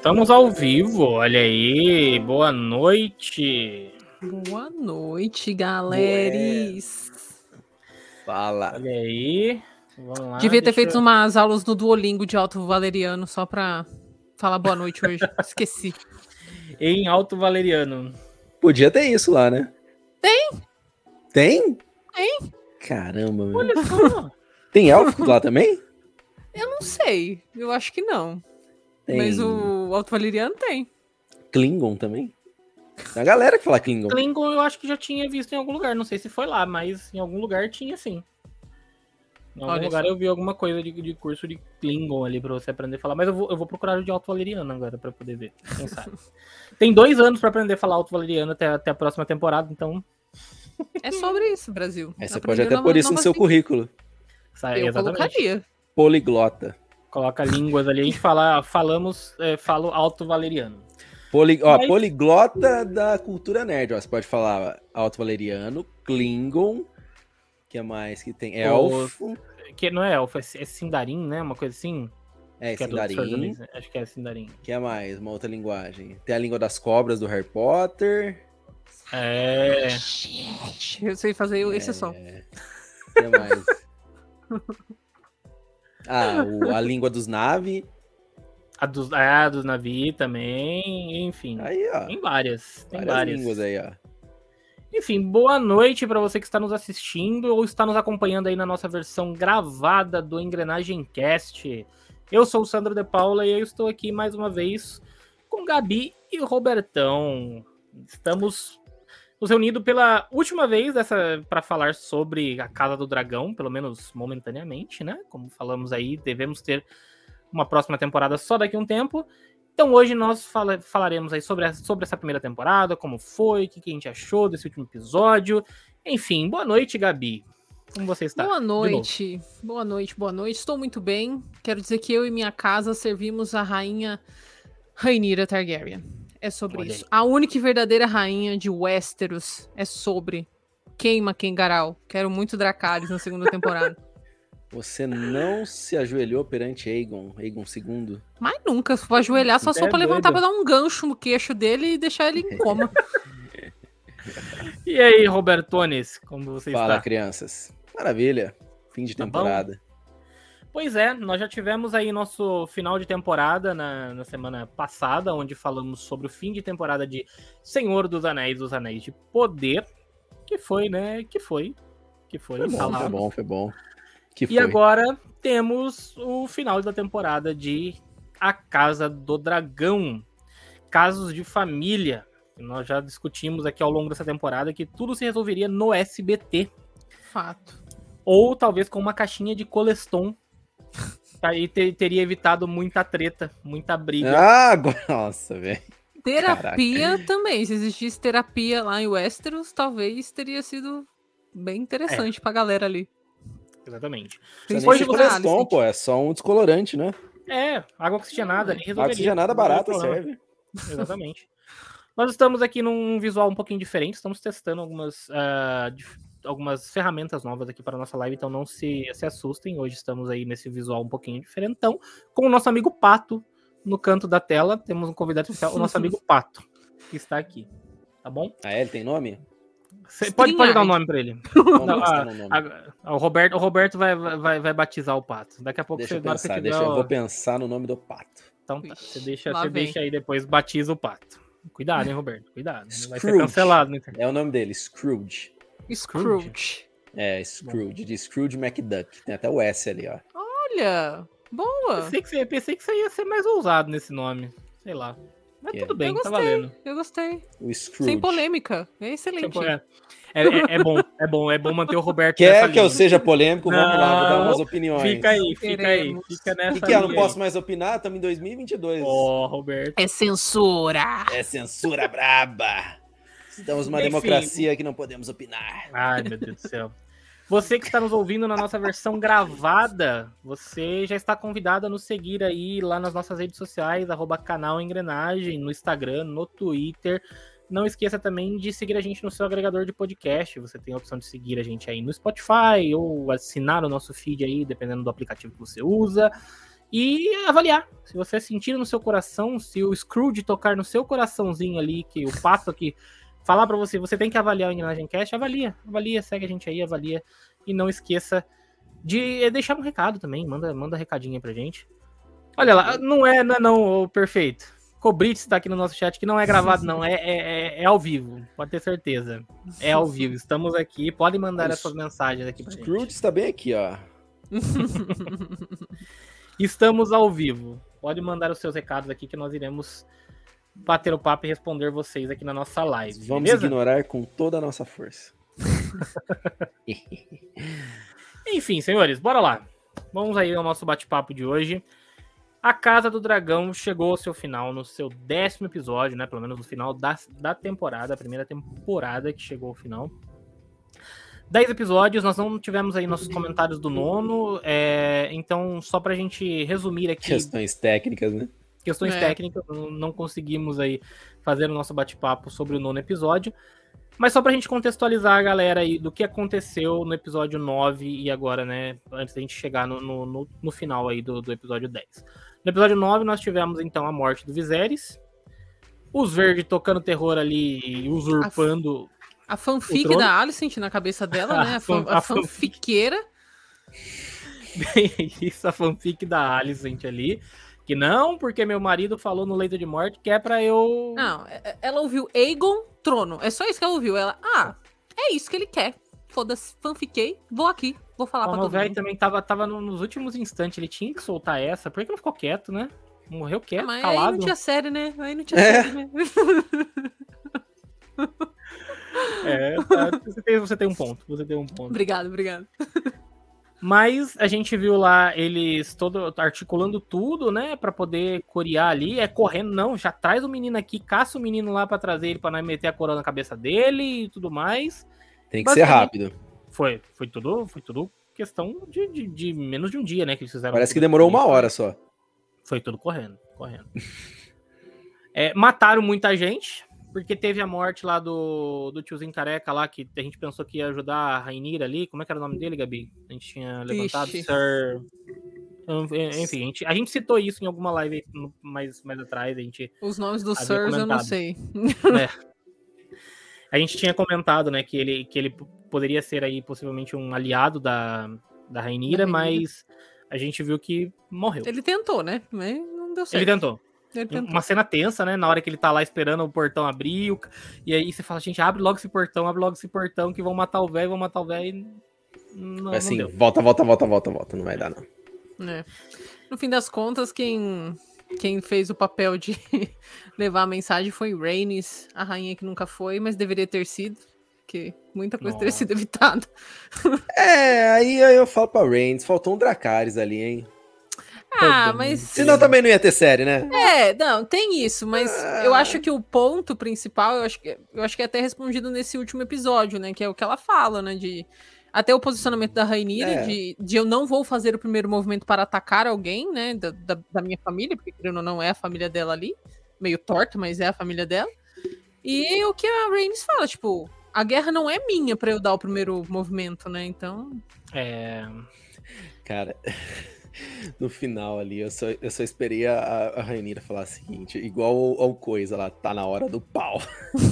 Estamos ao vivo, olha aí. Boa noite. Boa noite, galeres. Fala. Olha aí. Vamos lá. Devia ter feito eu- umas aulas no Duolingo de Alto Valeriano só pra falar boa noite hoje. Esqueci. Em Alto Valeriano. Podia ter isso lá, né? Tem? Tem? Tem. Caramba, meu. Olha só. Tem élfico lá também? Eu não sei. Eu acho que não. Tem. Mas o Alto Valeriano tem. Klingon também? Tem a galera que fala Klingon. Klingon eu acho que já tinha visto em algum lugar. Não sei se foi lá, mas em algum lugar tinha sim. Em algum Olha lugar só. eu vi alguma coisa de, de curso de Klingon ali pra você aprender a falar. Mas eu vou, eu vou procurar o de Alto Valeriano agora pra poder ver. Quem sabe. Tem dois anos pra aprender a falar Alto Valeriano até, até a próxima temporada, então. É sobre isso, Brasil. Aí você Aprender pode até pôr isso no seu currículo. Sai, Eu exatamente. colocaria. Poliglota. Coloca línguas ali, a gente fala, falamos, é, falo Alto Valeriano. Poli... Ó, Mas- poliglota da cultura nerd. Ó, você pode falar alto valeriano, Klingon. que é mais que tem? Elfo. Que não é elfo, é, é Sindarin, né? Uma coisa assim. É, que é Sindarin. Né? Acho que é Sindarin. que é mais? Uma outra linguagem. Tem a língua das cobras do Harry Potter. É. Eu sei fazer esse som. O que mais? ah, o- a língua dos Na'vi. A dos, a dos Navi também, enfim. Aí, ó. Tem várias. Tem Várias, várias. línguas aí, ó. Enfim, boa noite para você que está nos assistindo ou está nos acompanhando aí na nossa versão gravada do Engrenagem Cast. Eu sou o Sandro De Paula e eu estou aqui mais uma vez com Gabi e Robertão. Estamos nos reunindo pela última vez dessa para falar sobre a Casa do Dragão, pelo menos momentaneamente, né? Como falamos aí, devemos ter uma próxima temporada só daqui a um tempo. Então hoje nós fala- falaremos aí sobre, a- sobre essa primeira temporada, como foi, o que, que a gente achou desse último episódio. Enfim, boa noite, Gabi. Como você está? Boa noite, boa noite, boa noite. Estou muito bem. Quero dizer que eu e minha casa servimos a rainha Rainira Targaryen. É sobre Olha isso. A única e verdadeira rainha de Westeros é sobre Queima Kengarau. Quero muito Dracarys na segunda temporada. Você não se ajoelhou perante Aegon, Aegon II. Mas nunca, se for ajoelhar, só só É pra levantar doido. pra dar um gancho no queixo dele e deixar ele em coma. E aí, Robertones, como você Fala, está? crianças. Maravilha. Fim de Tá bom? Pois é, nós já tivemos aí nosso final de temporada na, na semana passada, onde falamos sobre o fim de temporada de Senhor dos Anéis, dos Anéis de Poder, que foi, né? Que foi. Que foi. Foi bom, foi bom, foi bom. Que foi. E agora temos o final da temporada de A Casa do Dragão. Casos de família. Nós já discutimos aqui ao longo dessa temporada que tudo se resolveria no SBT. Fato. Ou talvez com uma caixinha de coleston. Aí te- teria evitado muita treta, muita briga. Ah, nossa, velho. Terapia também. Se existisse terapia lá em Westeros, talvez teria sido bem interessante pra galera ali. Exatamente. Depois de você- coleston, pô. É só um descolorante, né? É, água oxigenada ali resolveria. Água oxigenada barata serve. Exatamente. Nós estamos aqui num visual um pouquinho diferente, estamos testando algumas, dif- algumas ferramentas novas aqui para a nossa live, então não se, se assustem. Hoje estamos aí nesse visual um pouquinho diferentão, com o nosso amigo Pato no canto da tela. Temos um convidado especial, o nosso amigo Pato, que está aqui. Tá bom? Ah, é? Ele tem nome? Cê pode, pode dar um nome para ele. Não, no nome. A- o Roberto, o Roberto vai, vai, vai batizar o Pato. Daqui a pouco Deixa você, eu que você pensar, tiver deixa, eu vou pensar no nome do pato. Então tá, você deixa, você vem. deixa aí depois, batiza o Pato. Cuidado, hein, Roberto? Cuidado. Vai ser Scrooge. cancelado. Né? É o nome dele, Scrooge. Scrooge. É, Scrooge, de Scrooge McDuck. Tem até o S ali, ó. Olha, boa. Pensei que, você, pensei que você ia ser mais ousado nesse nome. Sei lá. Mas Que? tudo bem, Eu tá gostei. valendo. Eu gostei. O Scrooge. Sem polêmica. É excelente. É, é, é- bom, é bom, é bom manter o Roberto Quer nessa que eu linha. seja polêmico? Vamos lá, vou dar Não, umas opiniões. Fica aí, fica aí. Queremos. Fica O nessa que, que é? Eu não aí. posso mais opinar? Estamos em 2022. Ó, Roberto. É censura. É censura braba. Estamos numa Enfim. democracia que não podemos opinar. Ai, meu Deus do céu. Você que está nos ouvindo na nossa versão gravada, você já está convidado a nos seguir aí lá nas nossas redes sociais, arroba canal Engrenagem, no Instagram, no Twitter. Não esqueça também de seguir a gente no seu agregador de podcast. Você tem a opção de seguir a gente aí no Spotify ou assinar o nosso feed aí, dependendo do aplicativo que você usa. e avaliar. Se você sentir no seu coração, se o Scrooge tocar no seu coraçãozinho ali, que o pato aqui falar para você, você tem que avaliar o Engrenagem Cast, avalia, avalia, segue a gente aí, avalia e não esqueça de deixar um recado também, manda, manda recadinho pra gente. Olha lá, não é, não, é não perfeito. Cobrite está aqui no nosso chat, que não é gravado, não, é, é, é, é ao vivo, pode ter certeza. É ao vivo, estamos aqui, podem mandar essas mensagens aqui pra Scrooge gente. está bem aqui, ó. estamos ao vivo. Pode mandar os seus recados aqui que nós iremos bater o papo e responder vocês aqui na nossa live. Vamos beleza? ignorar com toda a nossa força. Enfim, senhores, bora lá. Vamos aí ao nosso bate-papo de hoje. A Casa do Dragão chegou ao seu final no seu décimo episódio, né? Pelo menos no final da, da temporada, a primeira temporada que chegou ao final. Dez episódios, nós não tivemos aí nossos comentários do nono, é, então só pra gente resumir aqui. Questões técnicas, né? Questões é. técnicas, não conseguimos aí fazer o nosso bate-papo sobre o nono episódio. Mas só pra gente contextualizar a galera aí do que aconteceu no episódio 9 e agora, né? Antes da gente chegar no, no, no final aí do, do episódio 10. No episódio 9, nós tivemos então a morte do Viserys. Os verdes tocando terror ali, usurpando. A, a fanfic da Alicent na cabeça dela, né? A, fan, a, a fanfiqueira. Bem, isso, a fanfic da Alicent ali. Que não, porque meu marido falou no leito de morte que é pra eu. Não, é, é, ela ouviu Aegon, trono. É só isso que ela ouviu. Ela, ah, é isso que ele quer. Foda-se, fanfiquei, vou aqui. Vou falar pra todo mundo. O velho também tava, tava nos últimos instantes, ele tinha que soltar essa. Por que não ficou quieto, né? Morreu quieto, Mas calado. aí não tinha série, né? Aí não tinha é. série, né? é, tá, você, tem, você tem um ponto. Você tem um ponto. Obrigado, obrigado. Mas a gente viu lá eles todo articulando tudo, né, para poder corear ali, é correndo, não, já traz o menino aqui, caça o menino lá para trazer ele para não meter a coroa na cabeça dele e tudo mais. Tem que ser rápido. Foi, foi tudo, foi tudo questão de, de, de, menos de um dia, né, que eles fizeram. Parece que demorou uma hora só. Foi tudo correndo, correndo. é, mataram muita gente, porque teve a morte lá do, do tiozinho careca lá, que a gente pensou que ia ajudar a Rainira ali. Como é que era o nome dele, Gabi? A gente tinha levantado Ixi. Sir. Enfim, a gente, a gente, citou isso em alguma live mais, mais atrás. A gente Os nomes dos Sirs eu não sei. É. A gente tinha comentado, né, que ele, que ele poderia ser aí possivelmente um aliado da, da Rainira, da mas a gente viu que morreu. Ele tentou, né? Mas não deu certo. Ele tentou. Uma cena tensa, né? Na hora que ele tá lá esperando o portão abrir. E aí você fala, gente, abre logo esse portão, abre logo esse portão, que vão matar o velho, vão matar o velho. Não, assim, não volta, volta, volta, volta, volta. Não vai dar, não. É. No fim das contas, quem, quem fez o papel de levar a mensagem foi Rhaenys, a rainha que nunca foi, mas deveria ter sido. Porque muita coisa Nossa. teria sido evitada. É, aí eu falo pra Rhaenys, faltou um Dracarys ali, hein? Ah, mas. Senão também não ia ter série, né? É, não, tem isso, mas ah. eu acho que o ponto principal, eu acho que, eu acho que é até respondido nesse último episódio, né? Que é o que ela fala, né? De. Até o posicionamento da Rainira, é. de, de eu não vou fazer o primeiro movimento para atacar alguém, né? Da, da, da minha família, porque querendo ou não é a família dela ali. Meio torta, mas é a família dela. E o que a Rhaenys fala, tipo, a guerra não é minha para eu dar o primeiro movimento, né? Então. É. Cara no final ali, eu só, eu só esperei a, a Rainira falar o seguinte, igual ao, ao, coisa lá, tá na hora do pau.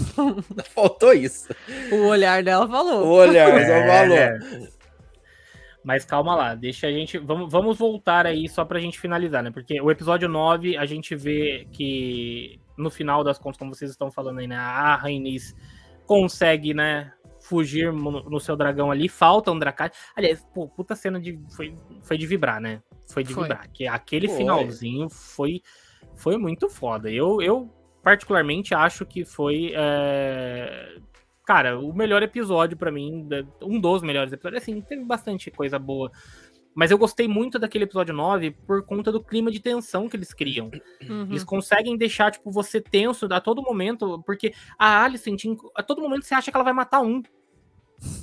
Faltou isso. O olhar dela falou. O olhar só é, falou. Mas calma lá, deixa a gente. Vamos, vamos voltar aí só pra gente finalizar, né? Porque o episódio 9, a gente vê que no final das contas, como vocês estão falando aí, né? A Rainis consegue, né? Fugir no, seu dragão ali, falta um Dracar. Aliás, pô, puta cena de. Foi, foi de vibrar, né? Foi de foi. vibrar. Que aquele finalzinho foi, foi muito foda. Eu, eu, particularmente, acho que foi. É... Cara, o melhor episódio para mim, um dos melhores episódios. Assim, teve bastante coisa boa. Mas eu gostei muito daquele episódio 9 por conta do clima de tensão que eles criam. Uhum. Eles conseguem deixar, tipo, você tenso a todo momento, porque a Alicent, a todo momento você acha que ela vai matar um.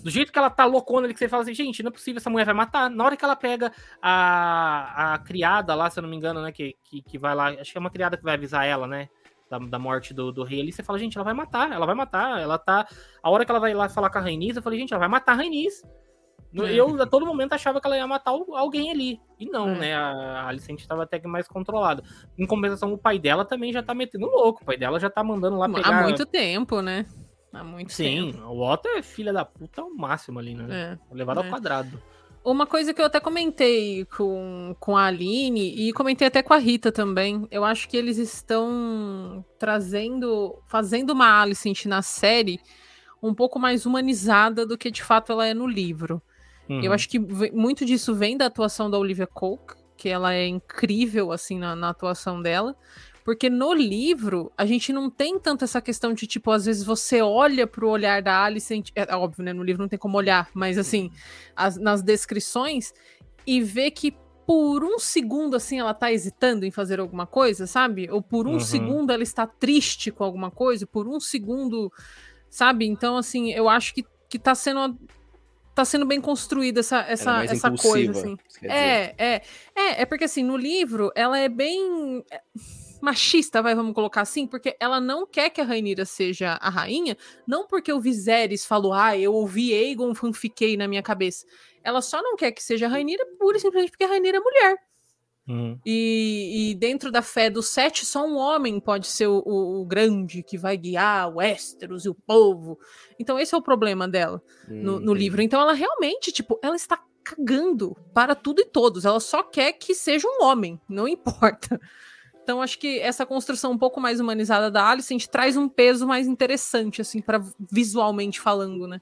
Do jeito que ela tá loucona ali, que você fala assim, gente, não é possível, essa mulher vai matar. Na hora que ela pega a, a criada lá, se eu não me engano, né, que, que, que vai lá, acho que é uma criada que vai avisar ela, né, da, da morte do, do rei ali, você fala, gente, ela vai matar, ela vai matar, ela tá... A hora que ela vai lá falar com a Rainis, eu falei, gente, ela vai matar a Rainis. É. Eu a todo momento achava que ela ia matar alguém ali. E não, é. né? A Alicent estava até que mais controlada. Em compensação, o pai dela também já tá metendo louco. O pai dela já tá mandando lá pegar... Há muito tempo, né? Há muito Sim, tempo. o Otto é filha da puta ao máximo ali, né? É. Levado ao é. quadrado. Uma coisa que eu até comentei com, com a Aline e comentei até com a Rita também, eu acho que eles estão trazendo, fazendo uma Alicent na série um pouco mais humanizada do que de fato ela é no livro. Uhum. Eu acho que muito disso vem da atuação da Olivia Coke, que ela é incrível assim na, na atuação dela. Porque no livro, a gente não tem tanto essa questão de, tipo, às vezes você olha pro olhar da Alice, é, é óbvio, né? No livro não tem como olhar, mas assim, as, nas descrições, e vê que por um segundo, assim, ela tá hesitando em fazer alguma coisa, sabe? Ou por um uhum. segundo ela está triste com alguma coisa, por um segundo, sabe? Então, assim, eu acho que, que tá sendo tá sendo bem construída essa, essa, é essa coisa, assim. É, é, é, é porque assim, no livro ela é bem machista, vai, vamos colocar assim, porque ela não quer que a Rainira seja a rainha, não porque o Viserys falou, ah, eu ouvi Aegon, fanfiquei na minha cabeça. Ela só não quer que seja a Rainira pura e simplesmente porque a Rainira é mulher. Uhum. E, e, dentro da fé dos sete, só um homem pode ser o, o, o, grande que vai guiar o Westeros e o povo. Então, esse é o problema dela no, no livro. Então, ela realmente, tipo, ela está cagando para tudo e todos. Ela só quer que seja um homem, não importa. Então, acho que essa construção um pouco mais humanizada da Alicent traz um peso mais interessante, assim, para visualmente falando, né?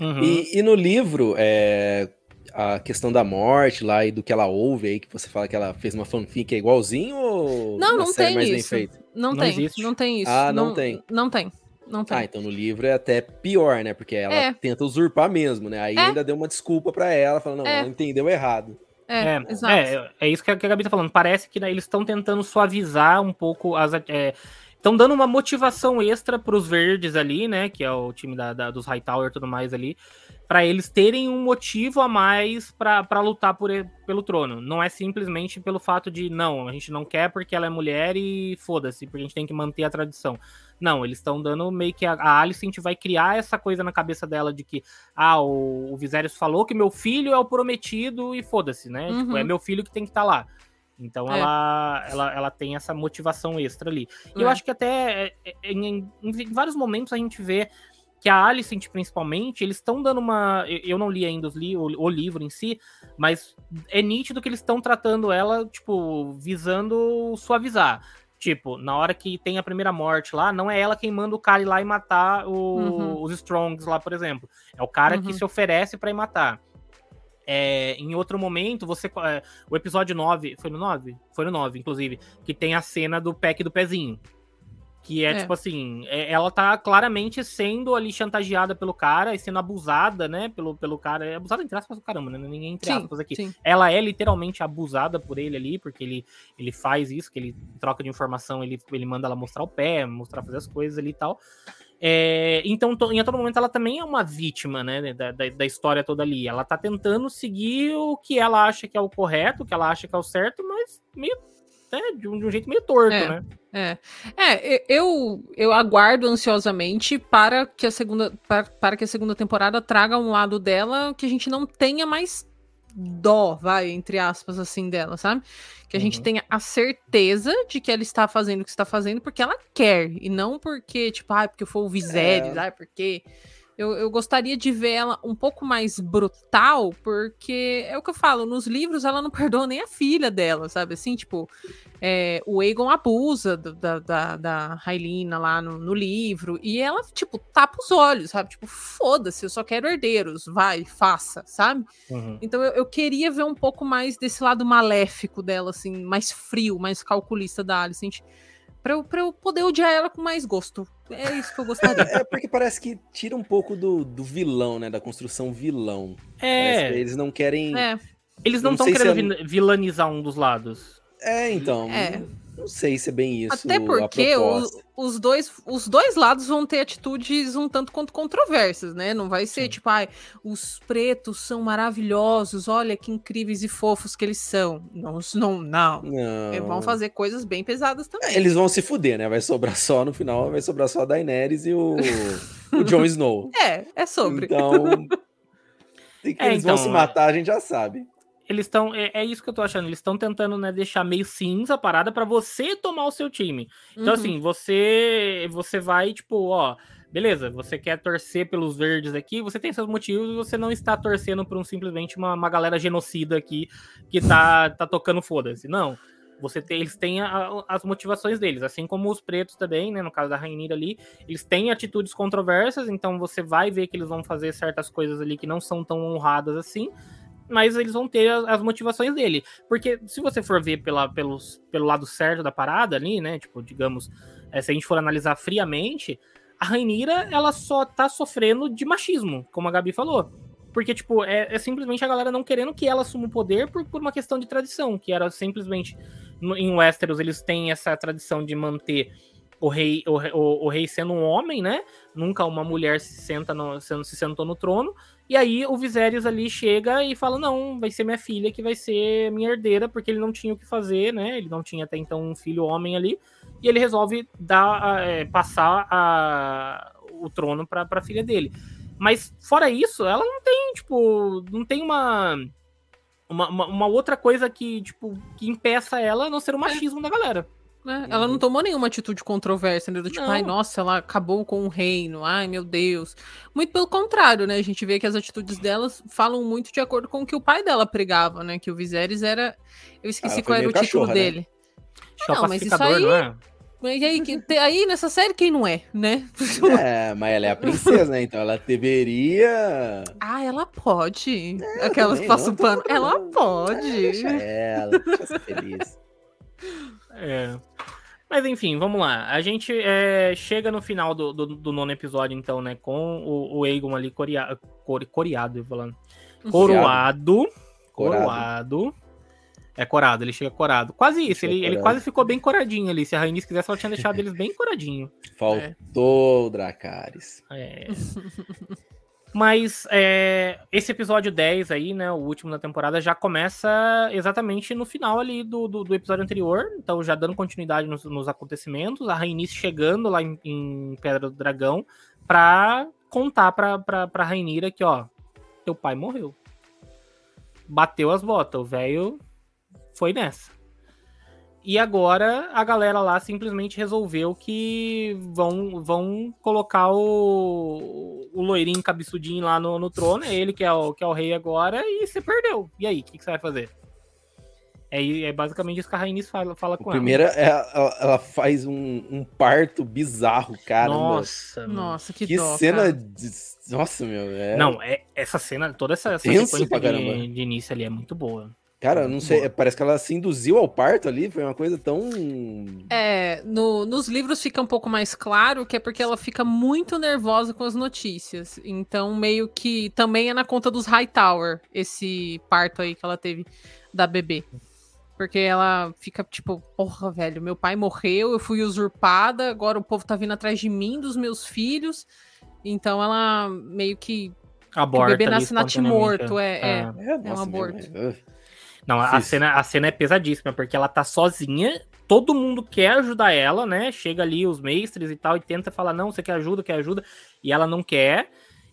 Uhum. E, e, no livro, é, a questão da morte lá e do que ela ouve aí, que você fala que ela fez uma fanfic é igualzinho ou não, não tem isso. Não, não tem, existe? não tem isso. Ah, não, não tem. Não tem. Não tem. Ah, então no livro é até pior, né? Porque ela é. tenta usurpar mesmo, né? Aí é. ainda deu uma desculpa para ela, falando, não, é. ela entendeu errado. É, é, exato. É, é isso que a, Gabi tá falando. Parece que né, eles estão tentando suavizar um pouco as. Estão é, dando uma motivação extra para os verdes ali, né? Que é o time da, da dos Hightower e tudo mais ali para eles terem um motivo a mais para lutar por, pelo trono. Não é simplesmente pelo fato de, não, a gente não quer porque ela é mulher e foda-se, porque a gente tem que manter a tradição. Não, eles estão dando meio que a, a Alicent vai criar essa coisa na cabeça dela de que, ah, o, o Viserys falou que meu filho é o prometido e foda-se, né? Uhum. Tipo, é meu filho que tem que estar tá lá. Então é. ela, ela, ela tem essa motivação extra ali. E é. eu acho que até é, é, em, em, em, vários momentos a gente vê que a Alicent, principalmente, eles estão dando uma. Eu não li ainda li, o, o, livro em si, mas é nítido que eles estão tratando ela, tipo, visando suavizar. Tipo, na hora que tem a primeira morte lá, não é ela quem manda o cara ir lá e matar o, uhum. os Strongs lá, por exemplo. É o cara uhum. que se oferece para ir matar. É, em outro momento, você. É, o episódio 9. Foi no 9? Foi no 9, inclusive. Que tem a cena do pack do pezinho. Que é, é, tipo assim, é, ela tá claramente sendo ali chantageada pelo cara e sendo abusada, né? Pelo, pelo cara. É abusada entre aspas do caramba, né? Ninguém entre aspas aqui. Sim. Ela é literalmente abusada por ele ali, porque ele, ele faz isso, que ele troca de informação, ele, ele manda ela mostrar o pé, mostrar fazer as coisas ali e tal. É, então, em todo momento, ela também é uma vítima, né, da, da, da, história toda ali. Ela tá tentando seguir o que ela acha que é o correto, o que ela acha que é o certo, mas meio né, de, um, de um jeito meio torto, é, né? É. É, eu, eu aguardo ansiosamente para que a segunda para, para que a segunda temporada traga um lado dela que a gente não tenha mais dó, vai, entre aspas, assim, dela, sabe? Que a uhum. gente tenha a certeza de que ela está fazendo o que está fazendo porque ela quer, e não porque, tipo, ah, porque foi o Viserys, é. ah, porque eu, eu gostaria de ver ela um pouco mais brutal, porque é o que eu falo, nos livros ela não perdoa nem a filha dela, sabe? Assim, tipo, é, o Aegon abusa da, da, da Railina lá no, no, livro, e ela, tipo, tapa os olhos, sabe? Tipo, foda-se, eu só quero herdeiros, vai, faça, sabe? Uhum. Então eu, eu, queria ver um pouco mais desse lado maléfico dela, assim, mais frio, mais calculista da Alicent. Pra eu, pra eu poder odiar ela com mais gosto. É isso que eu gostaria. É porque parece que tira um pouco do, do vilão, né? Da construção vilão. É. Eles não querem. É. Eles não estão querendo é... vilanizar um dos lados. É, então. É. Não sei se é bem isso. Até porque os, os, dois, os dois lados vão ter atitudes um tanto quanto controversas, né? Não vai ser Sim. tipo, ai, os pretos são maravilhosos, olha que incríveis e fofos que eles são. Não, não, não. não. Vão fazer coisas bem pesadas também. É, eles vão se fuder, né? Vai sobrar só no final, vai sobrar só a Daenerys e o, o Jon Snow. É, é sobre. Então. que é, eles então, vão se matar, a gente já sabe. Eles estão. É, é, isso que eu tô achando. Eles estão tentando, né, deixar meio cinza a parada para você tomar o seu time. Então, uhum. assim, você. Você vai, tipo, ó. Beleza, você quer torcer pelos verdes aqui, você tem seus motivos, você não está torcendo por um simplesmente uma, uma galera genocida aqui que tá, tá tocando foda-se. Não. Você tem, eles têm a, as motivações deles, assim como os pretos também, né? No caso da Rainira ali, eles têm atitudes controversas, então você vai ver que eles vão fazer certas coisas ali que não são tão honradas assim, mas eles vão ter as, as motivações dele. Porque se você for ver pela, pelos, pelo lado certo da parada ali, né? Tipo, digamos, é, se a gente for analisar friamente, a Rainira, ela só tá sofrendo de machismo, como a Gabi falou. Porque, tipo, é, é, simplesmente a galera não querendo que ela assuma o poder por, por uma questão de tradição, que era simplesmente no, em Westeros eles têm essa tradição de manter o rei, o, o, o, rei sendo um homem, né? Nunca uma mulher se senta no, se, se sentou no trono. E aí o Viserys ali chega e fala: não, vai ser minha filha que vai ser minha herdeira, porque ele não tinha o que fazer, né? Ele não tinha até então um filho homem ali. E ele resolve dar, é, passar a, o trono para a filha dele. Mas fora isso, ela não tem, tipo, não tem uma uma, uma, outra coisa que, tipo, que impeça ela a não ser o machismo da galera. É, ela não tomou nenhuma atitude controversa, né? Do tipo, não. ai, nossa, ela acabou com o reino, ai, meu Deus. Muito pelo contrário, né? A gente vê que as atitudes delas falam muito de acordo com o que o pai dela pregava, né? Que o Viserys era. Eu esqueci qual era o título né? dele. Não, mas isso aí. Não é? E aí, aí, nessa série, quem não é, né? É, mas ela é a princesa, né? Então ela deveria. Ah, ela pode. É, Aquelas que passam pano. Ela pode. Deixa ela, deixa ser feliz. É. Mas enfim, vamos lá. A gente é, chega no final do, do, do, nono episódio, então, né? Com o, o Aegon ali coria, cor, coreado, falando. Coroado. Coroado. É corado, ele chega corado. Quase isso, ele, ele quase ficou bem coradinho ali. Se a Rainis quisesse, ela tinha deixado eles bem coradinho. Faltou é. Dracarys. É. Mas é, esse episódio 10 aí, né, o último da temporada, já começa exatamente no final ali do, do, do episódio anterior. Então, já dando continuidade nos, nos acontecimentos. A Rainis chegando lá em, em, Pedra do Dragão pra contar pra, pra, pra Rainira que, ó, teu pai morreu. Bateu as botas. O velho foi nessa. E agora a galera lá simplesmente resolveu que vão, vão colocar o, o loirinho cabeçudinho lá no, no trono, é ele que é, o, que é o rei agora, e você perdeu. E aí, o que, que, você vai fazer? É, é basicamente isso que a Rainis fala, fala com Primeira, ela. Primeira, é, ela, ela faz um, um, parto bizarro, cara. Nossa, nossa, que, que dó, cena. De... Nossa, meu. É... Não, é, essa cena, toda essa, essa sequência de, de início ali é muito boa. Cara, não sei, Boa. parece que ela se induziu ao parto ali, foi uma coisa tão. É, no, nos livros fica um pouco mais claro que é porque ela fica muito nervosa com as notícias. Então, meio que também é na conta dos Hightower, esse parto aí que ela teve da bebê. Porque ela fica tipo, porra, velho, meu pai morreu, eu fui usurpada, agora o povo tá vindo atrás de mim, dos meus filhos. Então ela meio que. Aborta o bebê nasce natimorto, é, é, é, é, é um aborto. Não, a cena, a cena é pesadíssima, porque ela tá sozinha, todo mundo quer ajudar ela, né? Chega ali os mestres e tal, e tenta falar, não, você quer ajuda, quer ajuda, e ela não quer.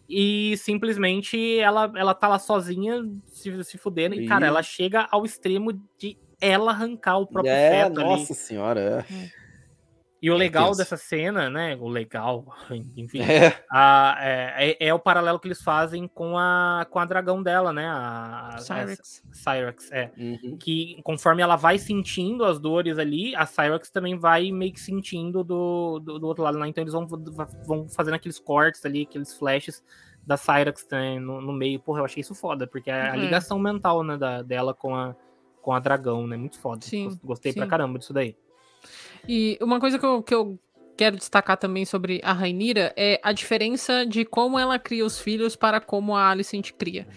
E simplesmente ela, ela tá lá sozinha, se, se fudendo, e, cara, ela chega ao extremo de ela arrancar o próprio é, feto nossa ali. senhora, é. É. E o legal dessa cena, né? O legal, enfim, é. A, é, é, é, o paralelo que eles fazem com a, com a dragão dela, né? A, Cyrex. A, Cyrex, é. Uhum. Que conforme ela vai sentindo as dores ali, a Cyrex também vai meio que sentindo do, do, do outro lado lá. Então eles vão, vão fazendo aqueles cortes ali, aqueles flashes da Cyrex né, no, no meio. Porra, eu achei isso foda, porque é a uhum. ligação mental né, da, dela com a, com a dragão, né? Muito foda. Sim, Gostei sim. pra caramba disso daí. E uma coisa que eu, que eu quero destacar também sobre a Rainira é a diferença de como ela cria os filhos para como a Alicent cria.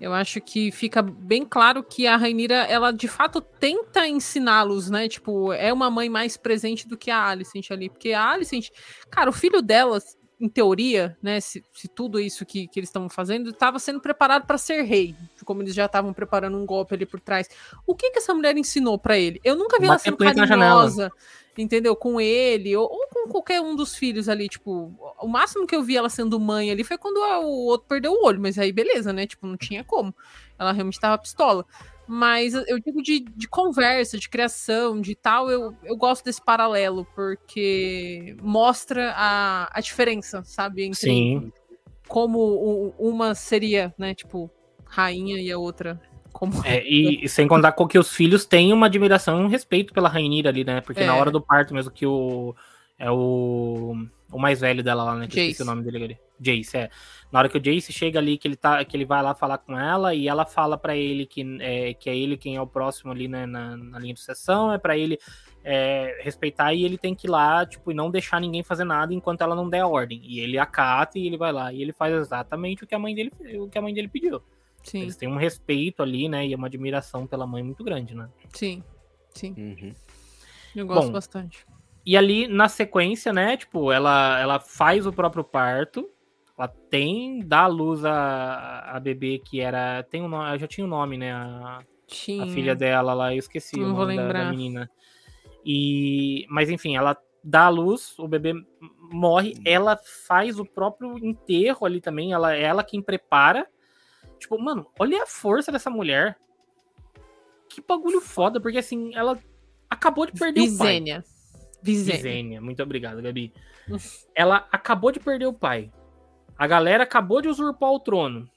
Eu acho que fica bem claro que a Rainira, ela de fato tenta ensiná-los, né? Tipo, é uma mãe mais presente do que a Alicent ali. Porque a Alicent, cara, o filho dela, em teoria, né? Se, se tudo isso que, que eles estão fazendo, estava sendo preparado para ser rei. Como eles já estavam preparando um golpe ali por trás. O que que essa mulher ensinou para ele? Eu nunca vi ela sendo carinhosa entendeu? Com ele, ou, ou com qualquer um dos filhos ali, tipo, o máximo que eu vi ela sendo mãe ali foi quando o outro perdeu o olho, mas aí beleza, né? Tipo, não tinha como. Ela realmente tava pistola. Mas eu digo de, de conversa, de criação, de tal, eu, eu gosto desse paralelo, porque mostra a, a diferença, sabe? Entre Sim. como o- uma seria, né, tipo, rainha e a outra como. É, e, e sem contar com que os filhos têm uma admiração e um respeito pela Rainira ali, né? Porque É. na hora do parto mesmo que o. É o. O mais velho dela lá, né? Que eu esqueci Jace. o nome dele ali. Jace, é. Na hora que o Jace chega ali, que ele, tá, que ele vai lá falar com ela, e ela fala pra ele que é, que é ele quem é o próximo ali né, na, na linha de sucessão, é pra ele é, respeitar e ele tem que ir lá, tipo, e não deixar ninguém fazer nada enquanto ela não der a ordem. E ele acata e ele vai lá e ele faz exatamente o que a mãe dele, o que a mãe dele pediu. Sim, Eles têm um respeito ali, né? E uma admiração pela mãe muito grande, né? sim, sim. Uhum. Eu gosto Bom, bastante. E ali, na sequência, né? Tipo, ela, ela faz o próprio parto. Ela tem, dá à luz a, a bebê que era. Tem um nome, já tinha o um nome, né? A, Tinha. a filha dela lá, eu esqueci Não o vou nome da- da, menina. E, mas enfim, ela dá à luz, o bebê morre, ela faz o próprio enterro ali também, ela é ela quem prepara. Tipo, mano, olha a força dessa mulher. Que bagulho foda, porque assim, ela acabou de perder o pai. Visênia. Muito obrigado, Gabi. Ela acabou de perder o pai. A galera acabou de usurpar o trono.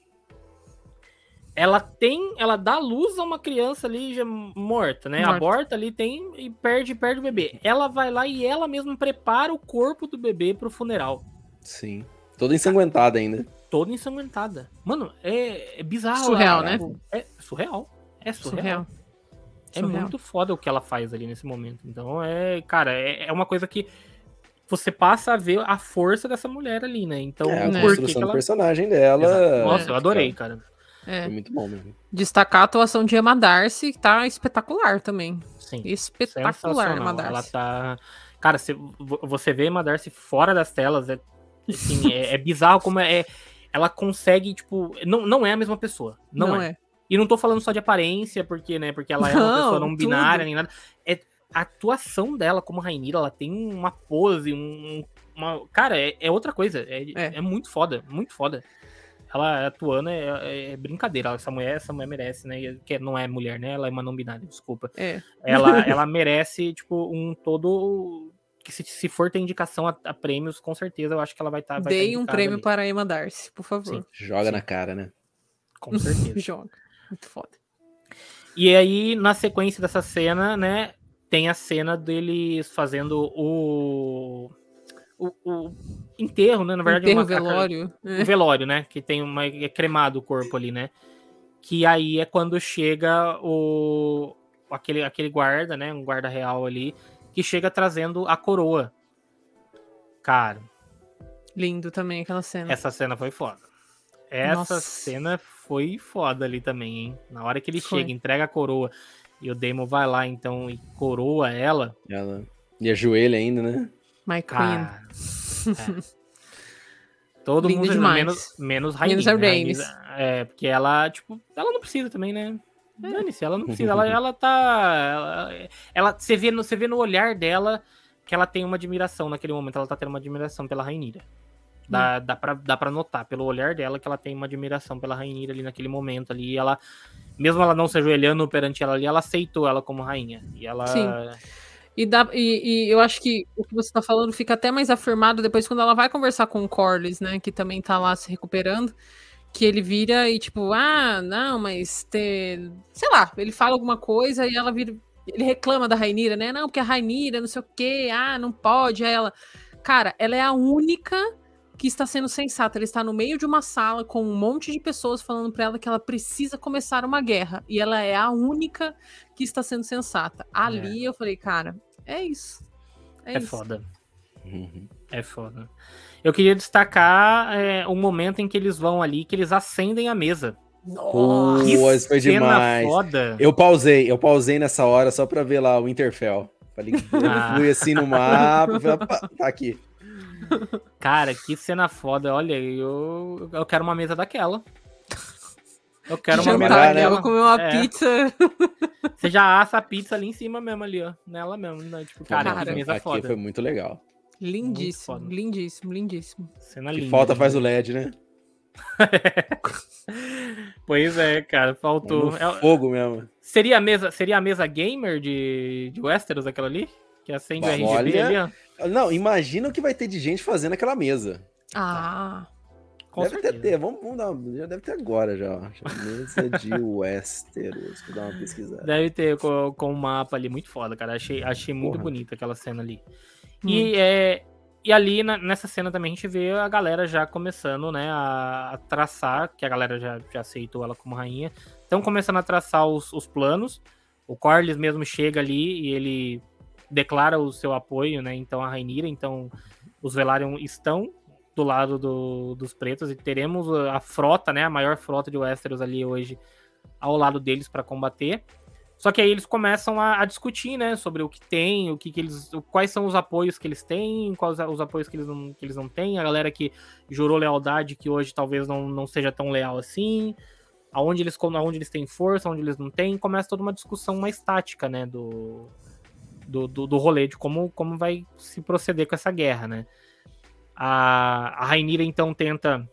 Ela tem, ela dá luz a uma criança ali já morta, né? Morta. Aborta ali, tem e perde, perde o bebê. Ela vai lá e ela mesma prepara o corpo do bebê pro funeral. Sim. Toda ensanguentada ainda. Toda ensanguentada. Mano, é, é bizarro. Surreal, ela- né? É surreal. É surreal. Surreal. É Surreal. muito foda o que ela faz ali nesse momento. Então, é, cara, é, é uma coisa que você passa a ver a força dessa mulher ali, né? Então, É, a Né. por que construção que do ela... personagem dela. Exato. Nossa, É. eu adorei, cara. É. Foi muito bom mesmo. Destacar a atuação de Emma Darcy, que tá espetacular também. Sim. Espetacular, Emma Sensacional. Ela Darcy. tá. Cara, você, você vê Emma Darcy fora das telas, é, assim, é, é bizarro como é. é- Ela consegue, tipo. Não, não é a mesma pessoa. Não, é. E não tô falando só de aparência, porque, né? Porque ela é uma Não, pessoa não tudo. binária nem nada. É a atuação dela como Rainira, ela tem uma pose, um. Uma... Cara, é, é outra coisa. É, É. é muito foda, muito foda. Ela atuando é, é- é brincadeira. Essa mulher, essa mulher merece, né? Que não é mulher, né? Ela é uma não binária, desculpa. É. Ela, ela merece, tipo, um todo. Que se, se for ter indicação a, a prêmios, com certeza eu acho que ela vai estar. Tá, tá Dei um prêmio ali. para a Emma Darcy, por favor. Sim. Joga Sim. na cara, né? Com certeza. Joga. Muito foda. E aí, na sequência dessa cena, né, tem a cena deles fazendo o. O, o enterro, né? Na verdade, Enterro, uma- velório. O velório, né? Que tem uma. É cremado o corpo ali, né? Que aí é quando chega o. Aquele, aquele guarda, né? Um guarda real ali. Que chega trazendo a coroa. Cara, Lindo também aquela cena. essa cena foi foda. Essa Nossa. cena foi foda ali também, hein? Na hora que ele Foi. chega, entrega a coroa e o Damon vai lá então e coroa ela. Ela... E ajoelha ainda, né? My Queen. Cara, é. Todo Linda mundo demais. menos menos Rainha. Menos a Rhaenys. É, porque ela, tipo, ela não precisa também, né? Dane-se, ela não precisa. Ela, ela tá. Ela, ela, você, vê no, você vê no olhar dela que ela tem uma admiração naquele momento. Ela tá tendo uma admiração pela Rainira. Dá, dá, pra, dá pra notar pelo olhar dela que ela tem uma admiração pela Rainira ali naquele momento ali. E ela, mesmo ela não se ajoelhando perante ela ali, ela aceitou ela como rainha. E ela. Sim. E, dá, e, e eu acho que o que você tá falando fica até mais afirmado depois quando ela vai conversar com o Corlys, né? Que também tá lá se recuperando. Que ele vira e tipo, ah, não, mas. Sei lá, ele fala alguma coisa e ela vira. Ele reclama da Rainira, né? Não, porque a Rainira, não sei o quê, ah, não pode. Aí ela. Cara, ela é a única que está sendo sensata. Ela está no meio de uma sala com um monte de pessoas falando para ela que ela precisa começar uma guerra. E ela é a única que está sendo sensata. Ali eu falei, cara, é isso. É, É isso. foda. Uhum. É foda. Eu queria destacar é, o momento em que eles vão ali, que eles acendem a mesa. Nossa, Que isso foi demais. foda. Eu pausei, eu pausei nessa hora só pra ver lá o Winterfell. Falei, eu Ah. fui assim no mapa, falei, "Opa, tá aqui. Cara, que cena foda. Olha, eu, eu quero uma mesa daquela. Eu quero uma mesa Jantar, né? né? Eu daquela. vou comer uma É. pizza. Você já assa a pizza ali em cima mesmo, ali, ó. Nela mesmo, né? Tipo, cara, Cara, que mesa aqui foda. foi muito legal. Lindíssimo, lindíssimo, lindíssimo. Cena linda. Que falta faz o LED, né? pois é, cara, faltou. É, é fogo mesmo. Seria a mesa, seria a mesa gamer de, de Westeros aquela ali? Que acende o RGB olha... ali, ó. Não, imagina o que vai ter de gente fazendo aquela mesa. Ah. Com deve certeza. ter, vamos, vamos dar, já deve ter agora já. Mesa de Westeros, vou dar uma pesquisada. Deve ter com, com um mapa ali muito foda, cara. Achei, achei muito bonita aquela cena ali. Hum. E é, e ali na, nessa cena também a gente vê a galera já começando, né, a, a, traçar, que a galera já, já aceitou ela como rainha. Estão começando a traçar os, os planos. O Corlys mesmo chega ali e ele declara o seu apoio, né? Então a Rainira, então os Velaryon estão do lado do, dos pretos e teremos a frota, né, a maior frota de Westeros ali hoje ao lado deles para combater. Só que aí eles começam a, a, discutir, né, sobre o que tem, o que, que eles, quais são os apoios que eles têm, quais os apoios que eles não, que eles não têm, a galera que jurou lealdade que hoje talvez não, não seja tão leal assim, aonde eles, aonde eles têm força, onde eles não têm, começa toda uma discussão mais tática, né, do, do, do, do rolê, de como, como vai se proceder com essa guerra, né. A, a Rainira então tenta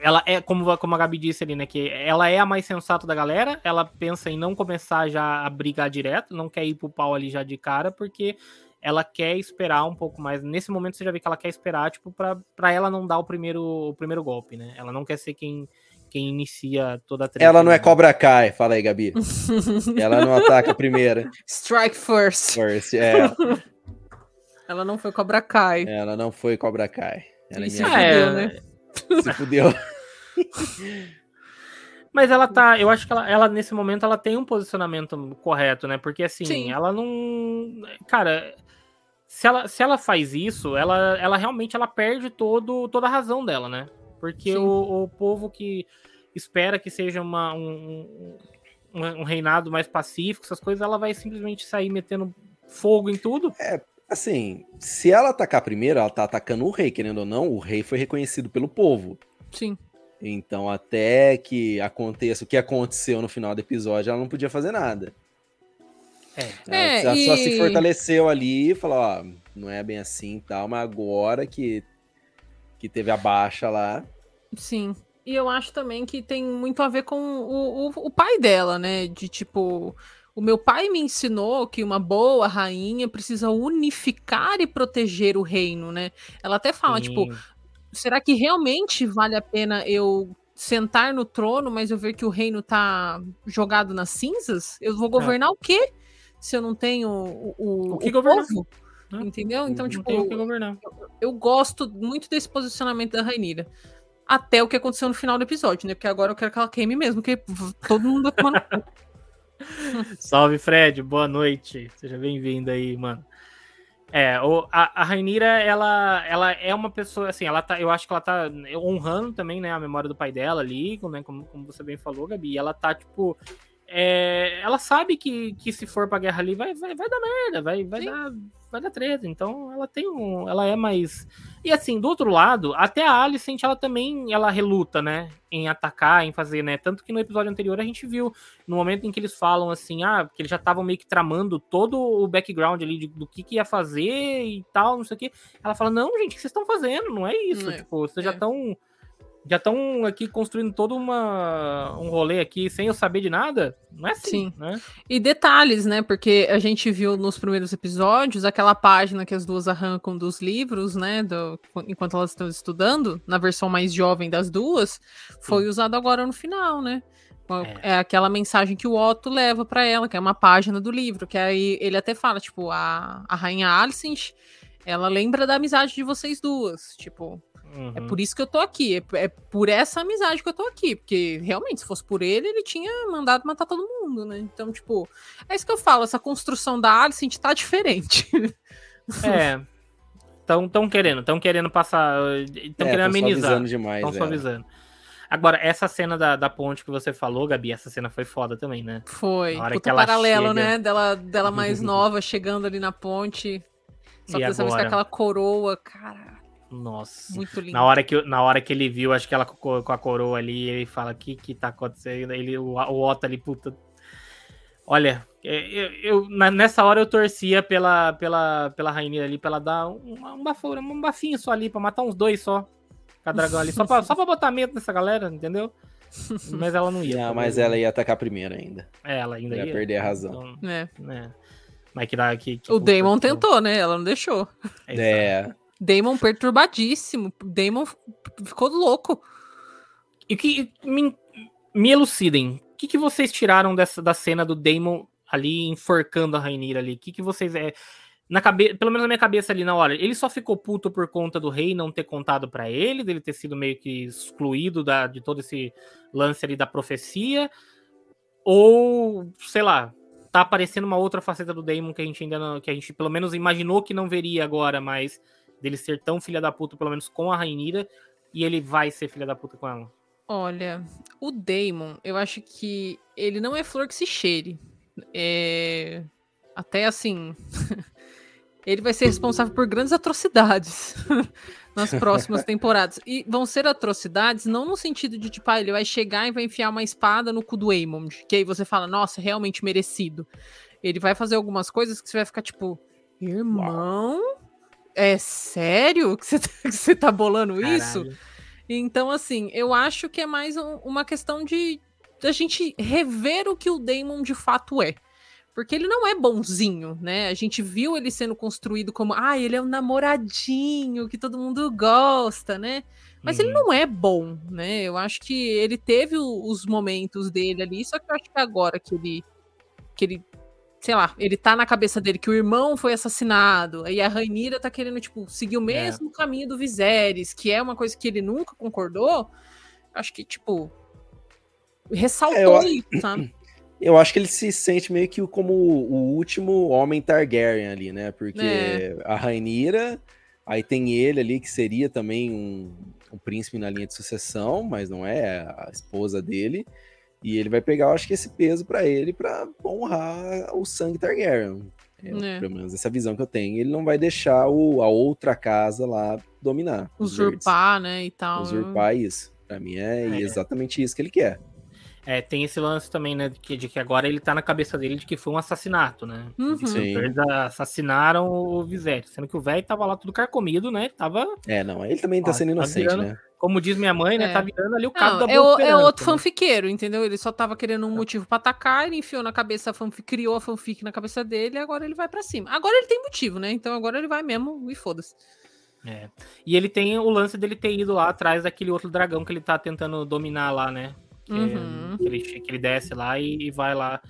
ela é, como, como a Gabi disse ali, né? Que ela é a mais sensata da galera. Ela pensa em não começar já a brigar direto, não quer ir pro pau ali já de cara, porque ela quer esperar um pouco mais. Nesse momento você já vê que ela quer esperar, tipo, pra, pra ela não dar o primeiro, o primeiro golpe, né? Ela não quer ser quem, quem inicia toda a treta. Ela não é Cobra Kai, fala aí, Gabi. ela não ataca primeiro. Strike first. First, é. Ela não foi Cobra Kai. Ela não foi Cobra Kai. Ela é se fudeu, né? Se fudeu. Mas ela tá, eu acho que ela, ela, nesse momento ela tem um posicionamento correto, né? Porque assim, Sim. ela não, cara, se ela, se ela faz isso, ela, ela realmente ela perde todo, toda a razão dela, né? Porque o, o, povo que espera que seja uma, um, um, um, reinado mais pacífico, essas coisas, ela vai simplesmente sair metendo fogo em tudo. É, assim, se ela atacar primeiro, ela tá atacando o rei, querendo ou não, o rei foi reconhecido pelo povo. Sim. Então, até que aconteça o que aconteceu no final do episódio, ela não podia fazer nada. É, ela, é, ela e... só se fortaleceu ali e falou, ó, não é bem assim e tal, mas agora que, que teve a baixa lá. Sim. E eu acho também que tem muito a ver com o, o, o pai dela, né? De tipo, o meu pai me ensinou que uma boa rainha precisa unificar e proteger o reino, né? Ela até fala, tipo, Sim. tipo, será que realmente vale a pena eu sentar no trono, mas eu ver que o reino tá jogado nas cinzas? Eu vou governar é. o quê? Se eu não tenho o, o, o que o governar? povo? Entendeu? Então, não tipo, eu, eu, gosto muito desse posicionamento da Rainira. Até o que aconteceu no final do episódio, né? Porque agora eu quero que ela queime mesmo, porque todo mundo tá tomando. Salve, Fred. Boa noite. Seja bem-vindo aí, mano. É, o, a, a Rainira, ela, ela é uma pessoa, assim, ela tá, eu acho que ela tá honrando também, né, a memória do pai dela ali, né, como, como você bem falou, Gabi, ela tá, tipo, é, ela sabe que, que se for pra guerra ali vai, vai, vai dar merda, vai, vai, dar, vai dar treta. Então ela tem um. Ela é mais. E assim, do outro lado, até a Alicent, ela também ela reluta, né? Em atacar, em fazer, né? Tanto que no episódio anterior a gente viu, no momento em que eles falam assim, ah, que eles já estavam meio que tramando todo o background ali de, do que, que ia fazer e tal, não sei o que. Ela fala, não, gente, o que vocês estão fazendo? Não é isso. Não é. Tipo, vocês é. já estão já estão aqui construindo todo uma, um rolê aqui sem eu saber de nada? Não é assim, Sim. né? E detalhes, né? Porque a gente viu nos primeiros episódios aquela página que as duas arrancam dos livros, né? Do, enquanto elas estão estudando, na versão mais jovem das duas, foi Sim. usado agora no final, né? É. é. aquela mensagem que o Otto leva para ela, que é uma página do livro, que aí ele até fala, tipo, a, a rainha Alicent, ela lembra da amizade de vocês duas, tipo, Uhum. É por isso que eu tô aqui. É, é, por essa amizade que eu tô aqui. Porque, realmente, se fosse por ele, ele tinha mandado matar todo mundo, né? Então, tipo, é isso que eu falo. Essa construção da Alicent tá diferente. É. Estão tão querendo, estão querendo passar. Estão é, querendo amenizar. Estão suavizando. Agora, essa cena da, da ponte que você falou, Gabi, essa cena foi foda também, né? Foi. Puta paralelo, chega... né? Dela, dela mais nova chegando ali na ponte. Só e que dessa vez com aquela coroa, cara. Nossa. Muito lindo. Na hora que, na hora que ele viu, acho que ela com, a coroa ali, ele fala: O que, que tá acontecendo? Ele, o, o Otto ali, puta. Olha, É, eu, eu, nessa hora eu torcia pela, pela, pela Rainha ali, pra ela dar uma, uma, um bafinho só ali, pra matar uns dois só. Com a dragão ali, só pra, só pra botar medo nessa galera, entendeu? Mas ela não ia. Não, mas ela ia atacar primeiro ainda. É, ela ainda ia. ia perder a razão. Então, é. é. Mas que dá que, que O Damon tentou, né? Ela não deixou. É. Damon perturbadíssimo. Damon ficou louco. E que me, me elucidem. O que, que vocês tiraram dessa da cena do Damon ali enforcando a Rainira ali? O que, que vocês. É, na cabeça, pelo menos na minha cabeça ali na hora, ele só ficou puto por conta do rei não ter contado para ele, dele ter sido meio que excluído da, de todo esse lance ali da profecia, ou sei lá, tá aparecendo uma outra faceta do Daemon que a gente ainda não, que a gente pelo menos imaginou que não veria agora, mas dele ser tão filha da puta, pelo menos com a Rainira, e ele vai ser filha da puta com ela. Olha, o Daemon, eu acho que ele não é flor que se cheire. É... Até assim. ele vai ser responsável por grandes atrocidades nas próximas temporadas. E vão ser atrocidades não no sentido de, tipo, ah, ele vai chegar e vai enfiar uma espada no cu do Aemond, que aí você fala, nossa, realmente merecido. Ele vai fazer algumas coisas que você vai ficar tipo, irmão, Uau. é sério que você, tá, que você tá bolando Caralho. isso? Então, assim, eu acho que é mais um, uma questão de a gente rever o que o Damon de fato é. Porque ele não é bonzinho, né? A gente viu ele sendo construído como, ah, ele é um namoradinho que todo mundo gosta, né? Mas uhum. ele não é bom, né? Eu acho que ele teve os momentos dele ali, só que eu acho que agora que ele que ele sei lá, ele tá na cabeça dele que o irmão foi assassinado, e a Rainira tá querendo, tipo, seguir o é. mesmo é. caminho do Viserys, que é uma coisa que ele nunca concordou, acho que, tipo, ressaltou é, eu... isso, sabe? Eu acho que ele se sente meio que como o último homem Targaryen ali, né? Porque é. a Rainira, aí tem ele ali que seria também um, um, príncipe na linha de sucessão, mas não é a esposa dele. E ele vai pegar, eu acho que esse peso para ele para honrar o sangue Targaryen. É, é. Pelo menos essa visão que eu tenho. Ele não vai deixar o, a outra casa lá dominar. Usurpar, né? E tal. Usurpar isso. Pra mim é, é exatamente isso que ele quer. É, tem esse lance também, né, de que, de que, agora ele tá na cabeça dele de que foi um assassinato, né? Uhum. Eles assassinaram o Vizete, sendo que o velho tava lá tudo carcomido, né? Tava. É, não, ele também tá sendo tá inocente, virando, né? Como diz minha mãe, né? Tá é. Tá virando ali o cabo da boca. É, é outro né? fanfiqueiro, entendeu? Ele só tava querendo um é. motivo pra atacar, ele enfiou na cabeça a fanfic, criou a fanfic na cabeça dele e agora ele vai para cima. Agora ele tem motivo, né? Então agora ele vai mesmo e foda-se. É. E ele tem o lance dele ter ido lá atrás daquele outro dragão que ele tá tentando dominar lá, né? Que, uhum. que, ele, que ele desce lá e, e vai lá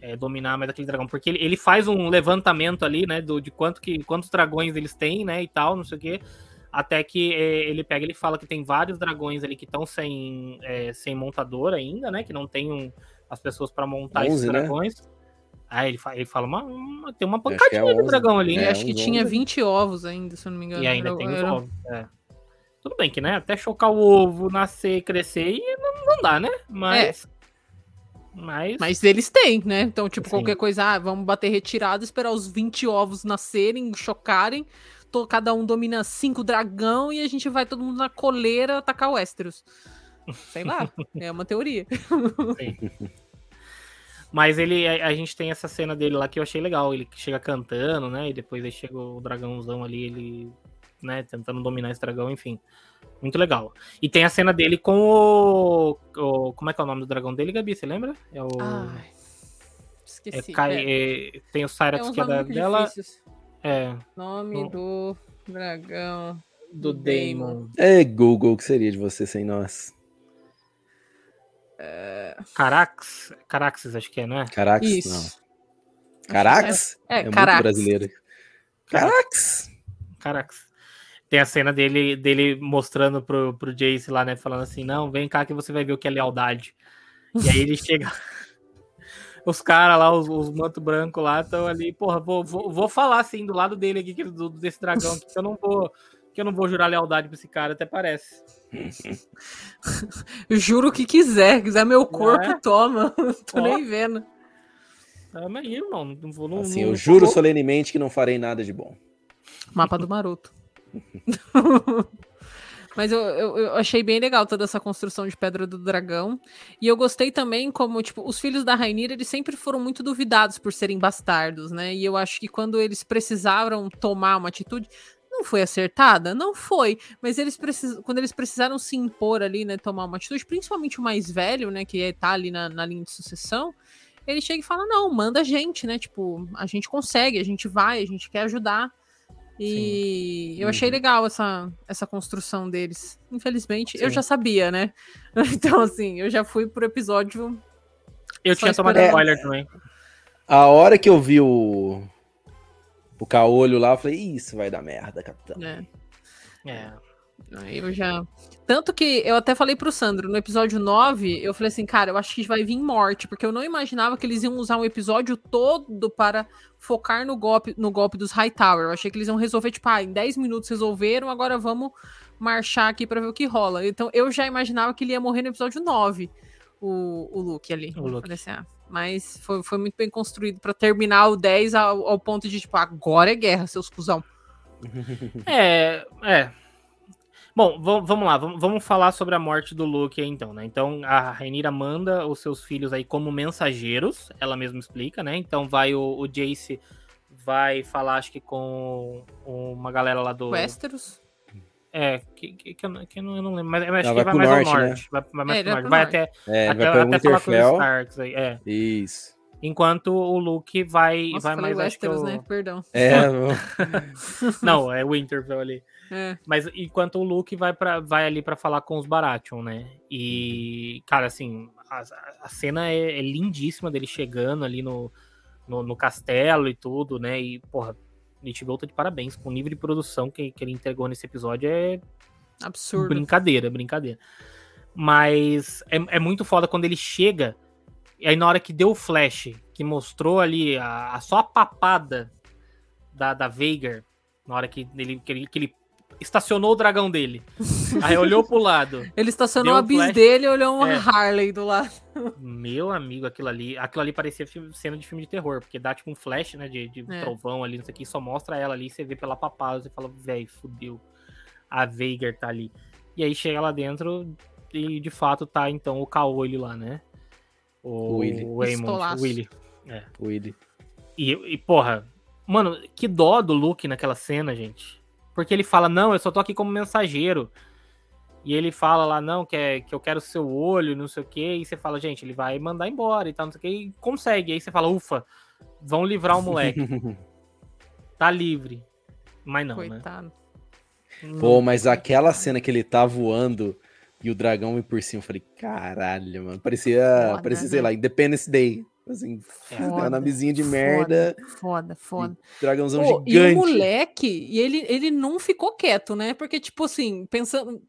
é, dominar mais aquele dragão. Porque ele, ele faz um levantamento ali, né? Do, de quanto que, quantos dragões eles têm, né? E tal, não sei o quê. Até que é, ele pega ele fala que tem vários dragões ali que estão sem, é, sem montador ainda, né? Que não tem um, as pessoas para montar 11, esses né? dragões. Né? Aí ele fala, ele fala uma, uma, tem uma é pancadinha de dragão ali. É, acho que tinha 20 ovos ainda, se eu não me engano. E ainda tem os ovos, é. Tudo bem que, né? Até chocar o ovo, nascer, crescer, e não, não dá, né? Mas. É. Mas... Mas eles têm, né? Então, tipo, Sim. qualquer coisa, ah, vamos bater retirada, esperar os 20 ovos nascerem, chocarem, tô, cada um domina cinco dragão e a gente vai todo mundo na coleira atacar o Westeros. Sei lá, é uma teoria. Sim. Mas ele, a, a, gente tem essa cena dele lá que eu achei legal. Ele chega cantando, né? E depois aí chega o dragãozão ali, ele né? Tentando dominar esse dragão, enfim. Muito legal. E tem a cena dele com o, o Como é que é o nome do dragão dele, Gabi? Você lembra? É o. Ai, esqueci. É, Kai, é. É, tem o Cyrax é que é da, dela. Difíceis. É. Nome do dragão. Do, do Daemon. É Google, que seria de você sem nós? É... Carax? Caraxes, acho que é, não é? Carax, Isso. não. Carax? É, é, é Carax. muito brasileiro. Carax. Carax. Tem a cena dele, dele mostrando pro, pro Jace lá, né? Falando assim, não, vem cá que você vai ver o que é lealdade. E aí ele chega. Os caras lá, os, os manto branco lá, estão ali, porra, vou, vou, vou falar assim do lado dele aqui, do, desse dragão aqui, que eu não vou. Que eu não vou jurar lealdade pra esse cara, até parece. Juro o que quiser, quiser meu corpo, é? toma. Tô Ó. nem vendo. Tamo aí, irmão. Não vou, não, assim, não, eu juro vou... solenemente que não farei nada de bom. Mapa do Maroto. Mas eu, eu, eu, achei bem legal toda essa construção de Pedra do Dragão. E eu gostei também como, tipo, os filhos da Rainira, eles sempre foram muito duvidados por serem bastardos, né? E eu acho que quando eles precisaram tomar uma atitude, não foi acertada? Não foi. Mas eles precis... quando eles precisaram se impor ali, né, tomar uma atitude, principalmente o mais velho, né, que tá ali na, na linha de sucessão, ele chega e fala: não, manda a gente, né? Tipo, a gente consegue, a gente vai, a gente quer ajudar. E Sim. eu achei uhum. legal essa, essa construção deles. Infelizmente, Sim. eu já sabia, né? Então, assim, eu já fui pro episódio. Eu tinha tomado spoiler também. A hora que eu vi o. O caolho lá, eu falei, isso vai dar merda, capitão. É. É. Aí eu já. Tanto que eu até falei pro Sandro, no episódio 9, eu falei assim, cara, eu acho que vai vir morte, porque eu não imaginava que eles iam usar um episódio todo para focar no golpe, no golpe dos Hightower. Eu achei que eles iam resolver, tipo, ah, em 10 minutos resolveram, agora vamos marchar aqui para ver o que rola. Então eu já imaginava que ele ia morrer no episódio 9, o, o Luke ali. O Luke. Assim, ah, mas foi, foi muito bem construído para terminar o 10 ao, ao ponto de, tipo, agora é guerra, seus cuzão. é, é. Bom, vamos lá, vamos falar sobre a morte do Luke aí, então, né? Então, a Rainira manda os seus filhos aí como mensageiros, ela mesma explica, né? Então, vai o, o Jace, vai falar, acho que com uma galera lá do... Westeros? É, que, que, que, eu, que eu, não, eu não lembro, mas, mas acho que vai mais norte, ao norte. Né? Vai, vai mais é, pro norte. Vai até, é, até, vai até falar com os Starks aí, é. Isso. Enquanto o Luke vai, Nossa, vai mais Westeros, acho que eu... né? Perdão. É, não, é Winterfell ali. É. Mas enquanto o Luke vai, pra, vai ali para falar com os Baratheon, né? E, cara, assim, a, a cena é, é, lindíssima dele chegando ali no, no, no, castelo e tudo, né? E, porra, Nick Volta de parabéns com o nível de produção que, que ele entregou nesse episódio é. Absurdo. Brincadeira, brincadeira. Mas é, é muito foda quando ele chega. E aí, na hora que deu o flash, que mostrou ali a, a só a papada da, da Veigar, na hora que ele, que ele, que ele estacionou o dragão dele. Aí olhou pro lado. Ele estacionou a bis dele e olhou uma é. Harley do lado. Meu amigo, aquilo ali, aquilo ali parecia cena de filme de terror, porque dá tipo um flash, né, de, de é. trovão ali, não sei o que, só mostra ela ali, você vê pela papada, você fala, velho, fudeu. A Veigar tá ali. E aí chega lá dentro e de fato tá então o Caolho lá, né? O Willy. O Aemon, Willy. É. Willy. E, e, porra, mano, que dó do Luke naquela cena, gente. Porque ele fala, não, eu só tô aqui como mensageiro. E ele fala lá, não, que, é, que eu quero seu olho, não sei o quê. E você fala, gente, ele vai mandar embora e tal, não sei o quê. E consegue. Aí você fala, ufa, vão livrar o moleque. tá livre. Mas não, né? Coitado. né? Pô, mas aquela cena que ele tá voando e o dragão me por cima, eu falei, caralho, mano. Parecia, Foda, parecia, né? sei lá, Independence Day. Assim, foda, navezinha de merda. Foda, foda. Dragãozão Pô, gigante. E o moleque, e ele, ele não ficou quieto, né? Porque, tipo assim, pensando.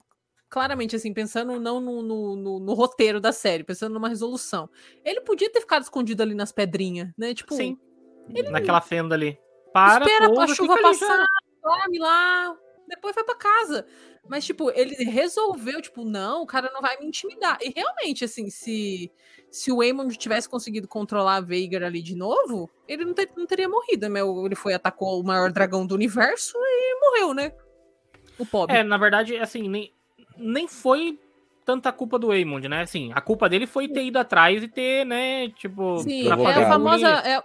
Claramente, assim, pensando não no, no, no, no roteiro da série, pensando numa resolução. Ele podia ter ficado escondido ali nas pedrinhas, né? Tipo. Sim. Ele... Naquela fenda ali. Para, espera a chuva passar, dorme lá, depois vai para casa. Mas, tipo, ele resolveu, tipo, não, o cara não vai me intimidar. E realmente, assim, se, se o Aemon tivesse conseguido controlar a Veigar ali de novo, ele não, ter, não teria morrido, né? Ele foi, atacou o maior dragão do universo e morreu, né? O pobre. É, na verdade, assim, nem, nem foi tanta culpa do Aemond, né? Assim, a culpa dele foi ter ido atrás e ter, né, tipo... Sim, é a famosa... É,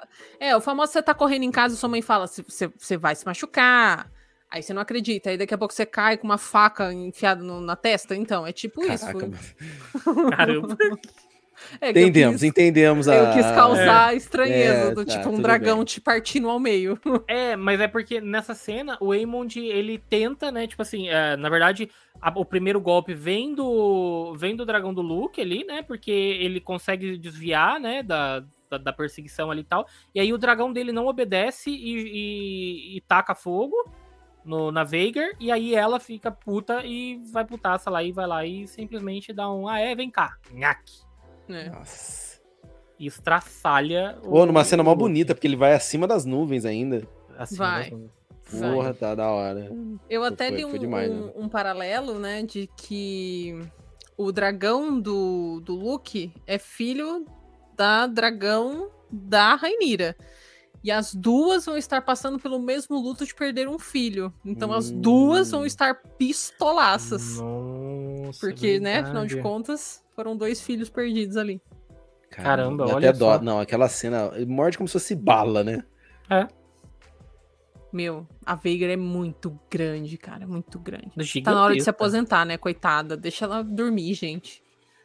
é, o famoso você tá correndo em casa e sua mãe fala, você, você vai se machucar Aí você não acredita, aí daqui a pouco você cai com uma faca enfiada no, na testa. Então, é tipo Caraca, isso. Caramba. É entendemos, quis, entendemos a. Eu quis causar é, estranheza é, do tá, tipo um dragão bem. te partindo ao meio. É, mas é porque nessa cena o Aemond ele tenta, né? Tipo assim, é, na verdade, a, o primeiro golpe vem do, vem do dragão do Luke ali, né? Porque ele consegue desviar, né? Da, da, da perseguição ali e tal. E aí o dragão dele não obedece e, e, e taca fogo no, na Veigar, e aí ela fica puta e vai putaça lá e vai lá e simplesmente dá um, ah é, vem cá, nhaque. É. Nossa. E estraçalha. Pô, numa cena mó bonita, porque ele vai acima das nuvens ainda. Acima vai. Das nuvens. Porra, tá da hora. Eu até foi, li um, demais, um, né? um, paralelo, né, de que o dragão do, do Luke é filho da dragão da Rainira. E as duas vão estar passando pelo mesmo luto de perder um filho. Então hum. as duas vão hum. estar pistolaças. Nossa, Porque, né, afinal de contas, foram dois filhos perdidos ali. Caramba, olha até só. Dó. Não, aquela cena morde como se fosse bala, né? É. Meu, a Veigar é muito grande, cara, muito grande. Tá na hora de se aposentar, né, coitada. Deixa ela dormir, gente.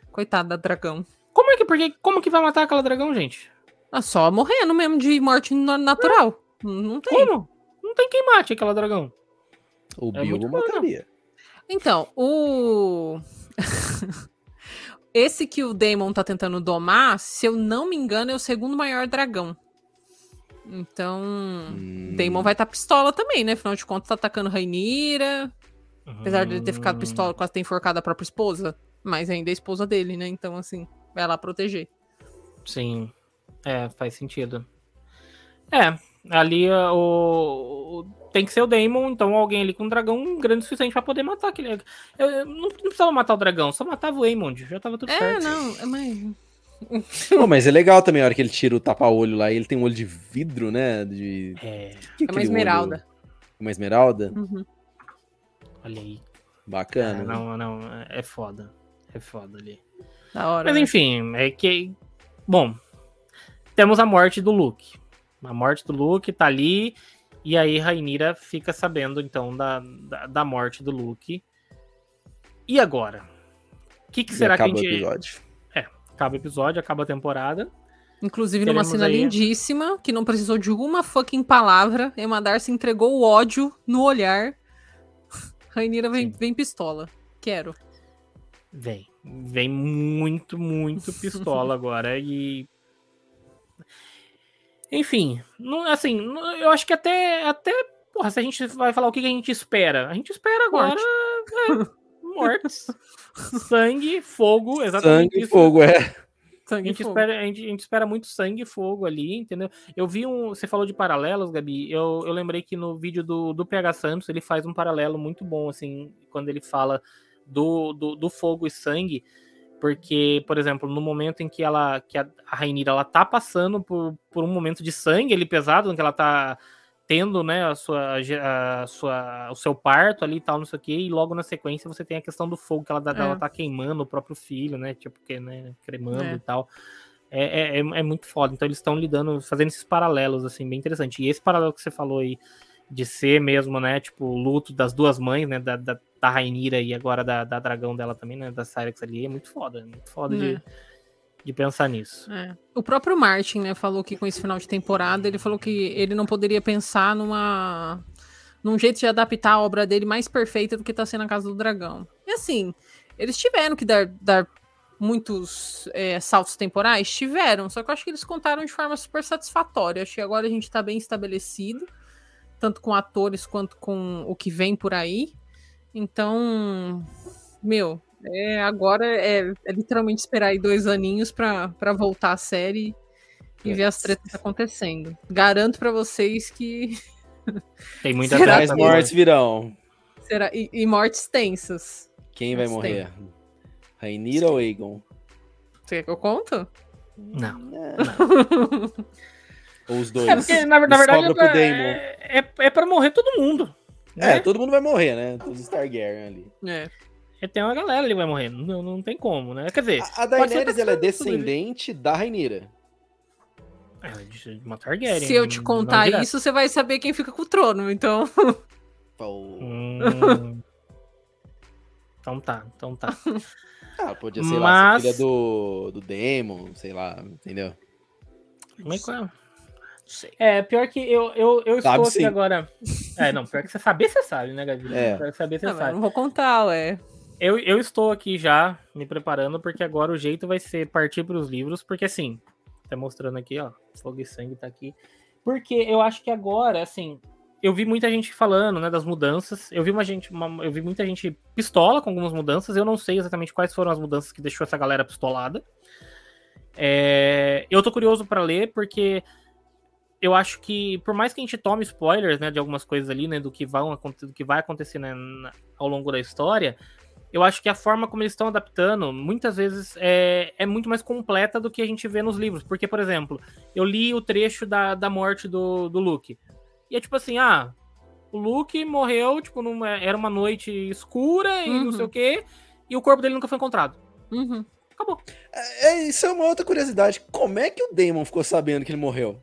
Coitada da dragão. Como é que, porque, como que vai matar aquela dragão, gente? Ah, só morrendo mesmo de morte natural. Não, não tem. Como? Não tem quem mate aquela dragão. O é Bilbo mataria. Então, o. Esse que o Daemon tá tentando domar, se eu não me engano, é o segundo maior dragão. Então, hum. Daemon vai estar tá pistola também, né? Afinal de contas, tá atacando Rainira. Apesar de ele ter ficado pistola, quase ter enforcado a própria esposa. Mas ainda é a esposa dele, né? Então, assim, vai lá proteger. Sim. É, faz sentido. É, ali uh, o, tem que ser o Daemon, então alguém ali com um dragão grande o suficiente pra poder matar aquele. Eu, eu não, não, precisava matar o dragão, só matava o Aemond, já tava tudo é, certo. É, não, é mais. Pô, mas é legal também a hora que ele tira o tapa-olho lá, ele tem um olho de vidro, né? De... É, que é uma esmeralda. Olho? Uma esmeralda? Uhum. Olha aí. Bacana. É, não, não, é foda. É foda ali. Da hora. Mas né? enfim, é que. Bom, temos a morte do Luke. A morte do Luke tá ali. E aí Rainira fica sabendo, então, da, da, da morte do Luke. E agora? O que, que será que a gente. O episódio. É, acaba o episódio, acaba a temporada. Inclusive numa cena aí... lindíssima, que não precisou de uma fucking palavra. Emadar se entregou o ódio no olhar. Rainira vem, vem pistola. Quero. Vem. Vem muito, muito pistola agora. E. Enfim, não, assim, eu acho que até. até porra, se a gente vai falar o que a gente espera. A gente espera agora. Morte. É, mortes. sangue, fogo, exatamente. Sangue, isso. fogo, é. Sangue a, gente espera, a, gente, a gente espera muito sangue e fogo ali, entendeu? Eu vi um. Você falou de paralelos, Gabi. Eu, eu lembrei que no vídeo do, do PH Santos ele faz um paralelo muito bom, assim, quando ele fala do, do, do, fogo e sangue, porque, por exemplo, no momento em que ela que a, a Rainira ela tá passando por, por um momento de sangue ali pesado, em que ela tá tendo, né, a sua, a sua, o seu parto ali e tal, não sei o que, e logo na sequência você tem a questão do fogo, que ela, é. ela tá queimando o próprio filho, né, tipo, que, né, cremando é. e tal. É, é, é, é muito foda. Então eles estão lidando, fazendo esses paralelos, assim, bem interessante. E esse paralelo que você falou aí, de ser mesmo, né, tipo, o luto das duas mães, né, da, da, da Rainira e agora da, da dragão dela também, né, da Cyrex ali, é muito foda, é muito foda é. de, de pensar nisso. É. O próprio Martin, né, falou que com esse final de temporada, ele falou que ele não poderia pensar numa num jeito de adaptar a obra dele mais perfeita do que tá sendo a Casa do Dragão. E assim, eles tiveram que dar, dar muitos é, saltos temporais? Tiveram, só que eu acho que eles contaram de forma super satisfatória. Acho que agora a gente tá bem estabelecido tanto com atores quanto com o que vem por aí. Então, meu, é, agora é, é literalmente esperar aí dois aninhos para voltar a série e é. ver as tretas acontecendo. Garanto para vocês que. Tem muita Será mais mortes virão. Será? E, e, mortes tensas. Quem vai morrer? Rainira ou Aegon? Você quer que eu conto? Não. não. Ou os dois. É porque, na, na verdade, é pra, é, é, é pra morrer todo mundo. Né? É, todo mundo vai morrer, né? Todos os Targaryen ali. É. é. Tem uma galera ali que vai morrer. Não, não tem como, né? Quer dizer. A, a Daenerys ela é descendente da Rainira. É, de uma Targaryen. Se eu te contar isso, você vai saber quem fica com o trono, então. Hum... então tá, então tá. Ah, podia ser Mas... lá, filha do, do Demon, sei lá, entendeu? Como é que é? Sei. É, pior que eu, eu, eu estou aqui sim. agora. É, não, pior que você saber, você sabe, né, Gabi? É. saber, você não, sabe. Não vou contar, ué. Eu, eu estou aqui já me preparando, porque agora o jeito vai ser partir para os livros, porque assim, tá mostrando aqui, ó, Fogo e Sangue tá aqui. Porque eu acho que agora, assim, eu vi muita gente falando, né, das mudanças. Eu vi uma gente, uma, eu vi muita gente pistola com algumas mudanças. Eu não sei exatamente quais foram as mudanças que deixou essa galera pistolada. É, eu tô curioso para ler porque eu acho que, por mais que a gente tome spoilers, né, de algumas coisas ali, né, do que vai, do que vai acontecer né, ao longo da história, eu acho que a forma como eles estão adaptando, muitas vezes, é, é muito mais completa do que a gente vê nos livros. Porque, por exemplo, eu li o trecho da, da morte do, do Luke. E é tipo assim, ah, o Luke morreu, tipo, numa, era uma noite escura e uhum. não sei o quê, e o corpo dele nunca foi encontrado. Uhum. Acabou. É, é, isso é uma outra curiosidade. Como é que o Damon ficou sabendo que ele morreu?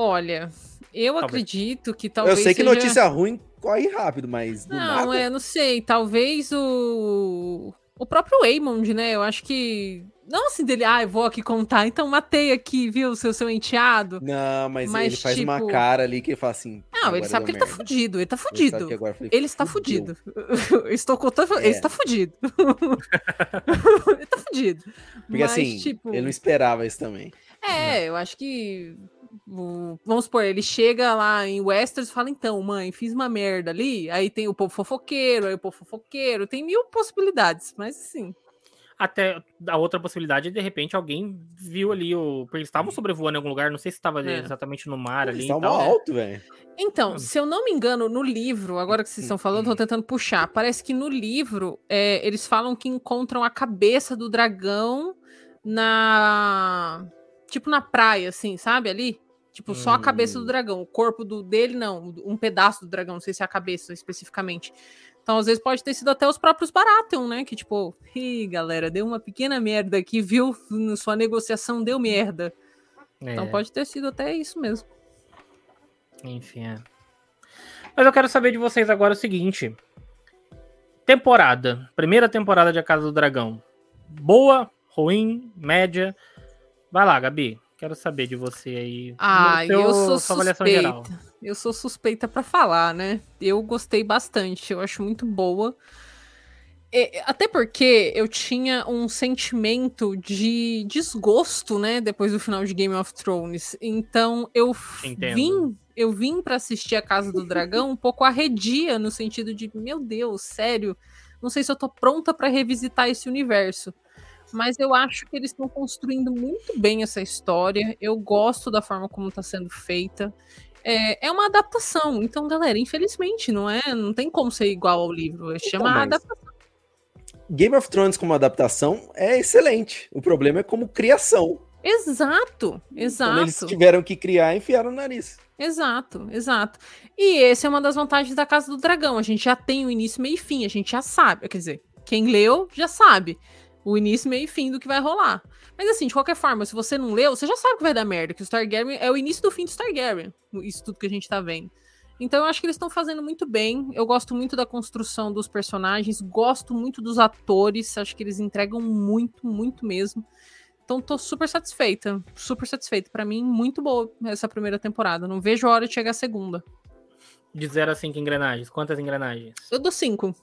Olha, eu talvez. acredito que talvez. Eu sei que seja... notícia ruim corre rápido, mas. não, nada... é, não sei. Talvez o. O próprio Waymond, né? Eu acho que. Não assim dele, ah, eu vou aqui contar, então matei aqui, viu, seu, seu enteado. Não, mas, mas ele faz tipo... uma cara ali que ele fala assim. Não, ele sabe que ele tá merda. tá fudido, ele tá fudido. Ele, ele está fudido. Estou contando, é. ele está fudido. ele tá fudido. Porque mas, assim, tipo... ele não esperava isso também. É, eu acho que Vamos supor, ele chega lá em Westeros e fala: então, mãe, fiz uma merda ali. Aí tem o povo fofoqueiro, aí o povo fofoqueiro, tem mil possibilidades, mas sim. Até a outra possibilidade, de repente, alguém viu ali o. Porque eles estavam sobrevoando em algum lugar, não sei se estava é. exatamente no mar eles ali. Estavam alto, velho. Então, hum. se eu não me engano, no livro, agora que vocês estão falando, eu tô tentando puxar. Parece que no livro é, eles falam que encontram a cabeça do dragão na tipo na praia, assim, sabe? Ali. Tipo, só a cabeça do hum. dragão. O corpo do, dele, não. Um pedaço do dragão, não sei se é a cabeça especificamente. Então, às vezes, pode ter sido até os próprios Baratheon, né? Que, tipo, ih, galera, deu uma pequena merda aqui, viu? Sua negociação deu merda. Então, é. Então, pode ter sido até isso mesmo. Enfim, é. Mas eu quero saber de vocês agora o seguinte: temporada. Primeira temporada de A Casa do Dragão. Boa, ruim, média. Vai lá, Gabi. Quero saber de você aí. Ah, eu sou suspeita. Eu sou suspeita para falar, né? Eu gostei bastante. Eu acho muito boa. É, até porque eu tinha um sentimento de desgosto, né, depois do final de Game of Thrones. Então eu Entendo. vim, eu vim para assistir a Casa do Dragão um pouco arredia no sentido de, meu Deus, sério, não sei se eu tô pronta para revisitar esse universo mas eu acho que eles estão construindo muito bem essa história. Eu gosto da forma como está sendo feita. É, é, uma adaptação, então, galera, infelizmente, não é, não tem como ser igual ao livro. É então, chama adaptação. Game of Thrones como adaptação é excelente. O problema é como criação. Exato, exato. Quando eles tiveram que criar, enfiaram o nariz. Exato, exato. E essa é uma das vantagens da Casa do Dragão. A gente já tem o início, meio e fim, a gente já sabe. Quer dizer, quem leu já sabe o início, meio e fim do que vai rolar. Mas assim, de qualquer forma, se você não leu, você já sabe que vai dar merda, que o Targaryen é o início do fim do Targaryen, isso tudo que a gente tá vendo. Então eu acho que eles estão fazendo muito bem. Eu gosto muito da construção dos personagens, gosto muito dos atores, acho que eles entregam muito, muito mesmo. Então tô super satisfeita, super satisfeita. Para mim, muito boa essa primeira temporada. Não vejo a hora de chegar a segunda. De 0 a 5 engrenagens, quantas engrenagens? Eu dou 5.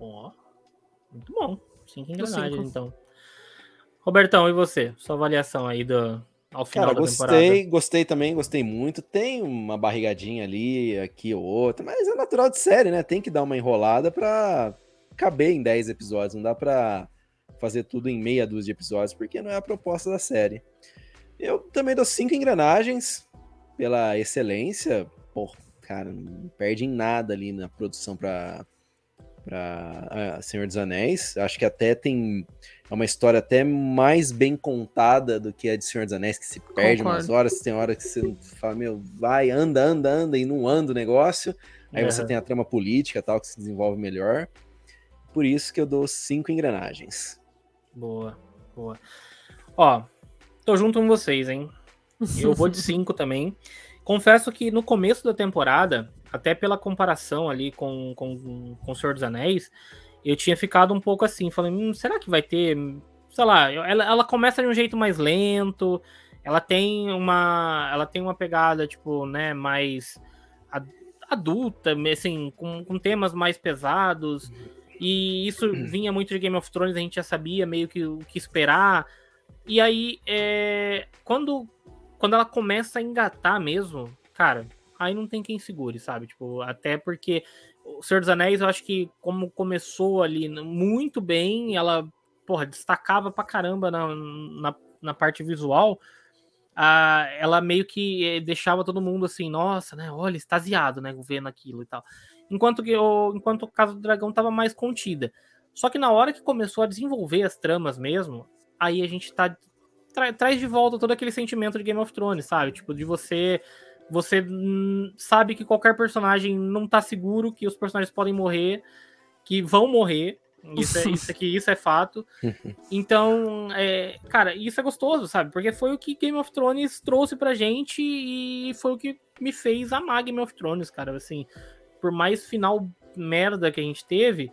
Ó, oh, muito bom. Cinco engrenagens, cinco. então. Robertão, e você? Sua avaliação aí do, ao final Cara, da gostei, temporada? Gostei também, gostei muito. Tem uma barrigadinha ali, aqui ou outra, mas é natural de série, né? Tem que dar uma enrolada pra caber em 10 episódios. Não dá pra fazer tudo em meia dúzia de episódios, porque não é a proposta da série. Eu também dou cinco engrenagens pela excelência. Pô, cara, não perde em nada ali na produção pra para Senhor dos Anéis. Acho que até tem é uma história até mais bem contada do que a de Senhor dos Anéis, que se perde Concordo. umas horas, tem hora que você fala, meu, vai, anda, anda, anda, e não anda o negócio. Aí uhum. você tem a trama política tal, que se desenvolve melhor. Por isso que eu dou cinco engrenagens. Boa, boa. Ó, tô junto com vocês, hein? Eu vou de cinco também. Confesso que no começo da temporada, até pela comparação ali com, com, com o Senhor dos Anéis, eu tinha ficado um pouco assim, falando, hum, será que vai ter, sei lá, ela, ela começa de um jeito mais lento, ela tem uma, ela tem uma pegada, tipo, né, mais adulta, assim, com, com temas mais pesados, e isso vinha muito de Game of Thrones, a gente já sabia meio que o que esperar, e aí, é, quando, quando ela começa a engatar mesmo, cara, aí não tem quem segure, sabe? Tipo, até porque o Senhor dos Anéis, eu acho que como começou ali muito bem, ela, porra, destacava pra caramba na, na, na parte visual. a, ela meio que eh, deixava todo mundo assim, nossa, né? Olha, extasiado, né? Vendo aquilo e tal. Enquanto que o, enquanto o caso do dragão tava mais contida. Só que na hora que começou a desenvolver as tramas mesmo, aí a gente tá tra traz de volta todo aquele sentimento de Game of Thrones, sabe? Tipo, de você você sabe que qualquer personagem não tá seguro, que os personagens podem morrer, que vão morrer. Isso, é, isso aqui, isso é fato. Então, é, cara, isso é gostoso, sabe? Porque foi o que Game of Thrones trouxe pra gente e foi o que me fez amar Game of Thrones, cara. Assim, por mais final merda que a gente teve,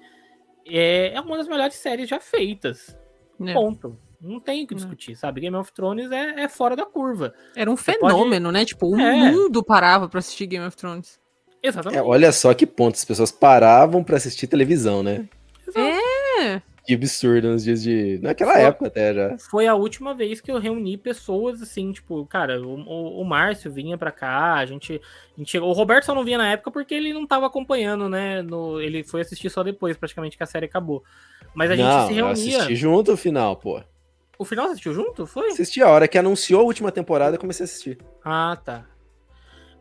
é, é uma das melhores séries já feitas. É. Ponto. Não tem o que discutir, sabe? Game of Thrones é, é fora da curva. Era um Você fenômeno, pode... né? Tipo, o é. mundo parava pra assistir Game of Thrones. Exatamente. É, olha só que ponto, as pessoas paravam para assistir televisão, né? É. Que absurdo nos dias de. Naquela foi, época até já. Foi a última vez que eu reuni pessoas assim, tipo, cara, o, o, o Márcio vinha pra cá, a gente, a gente chegou. O Roberto só não vinha na época porque ele não tava acompanhando, né? No, ele foi assistir só depois, praticamente, que a série acabou. Mas a não, gente se reunia. Eu assisti junto o final, pô. O final assistiu junto? Foi? Assisti a hora que anunciou a última temporada, eu comecei a assistir. Ah, tá.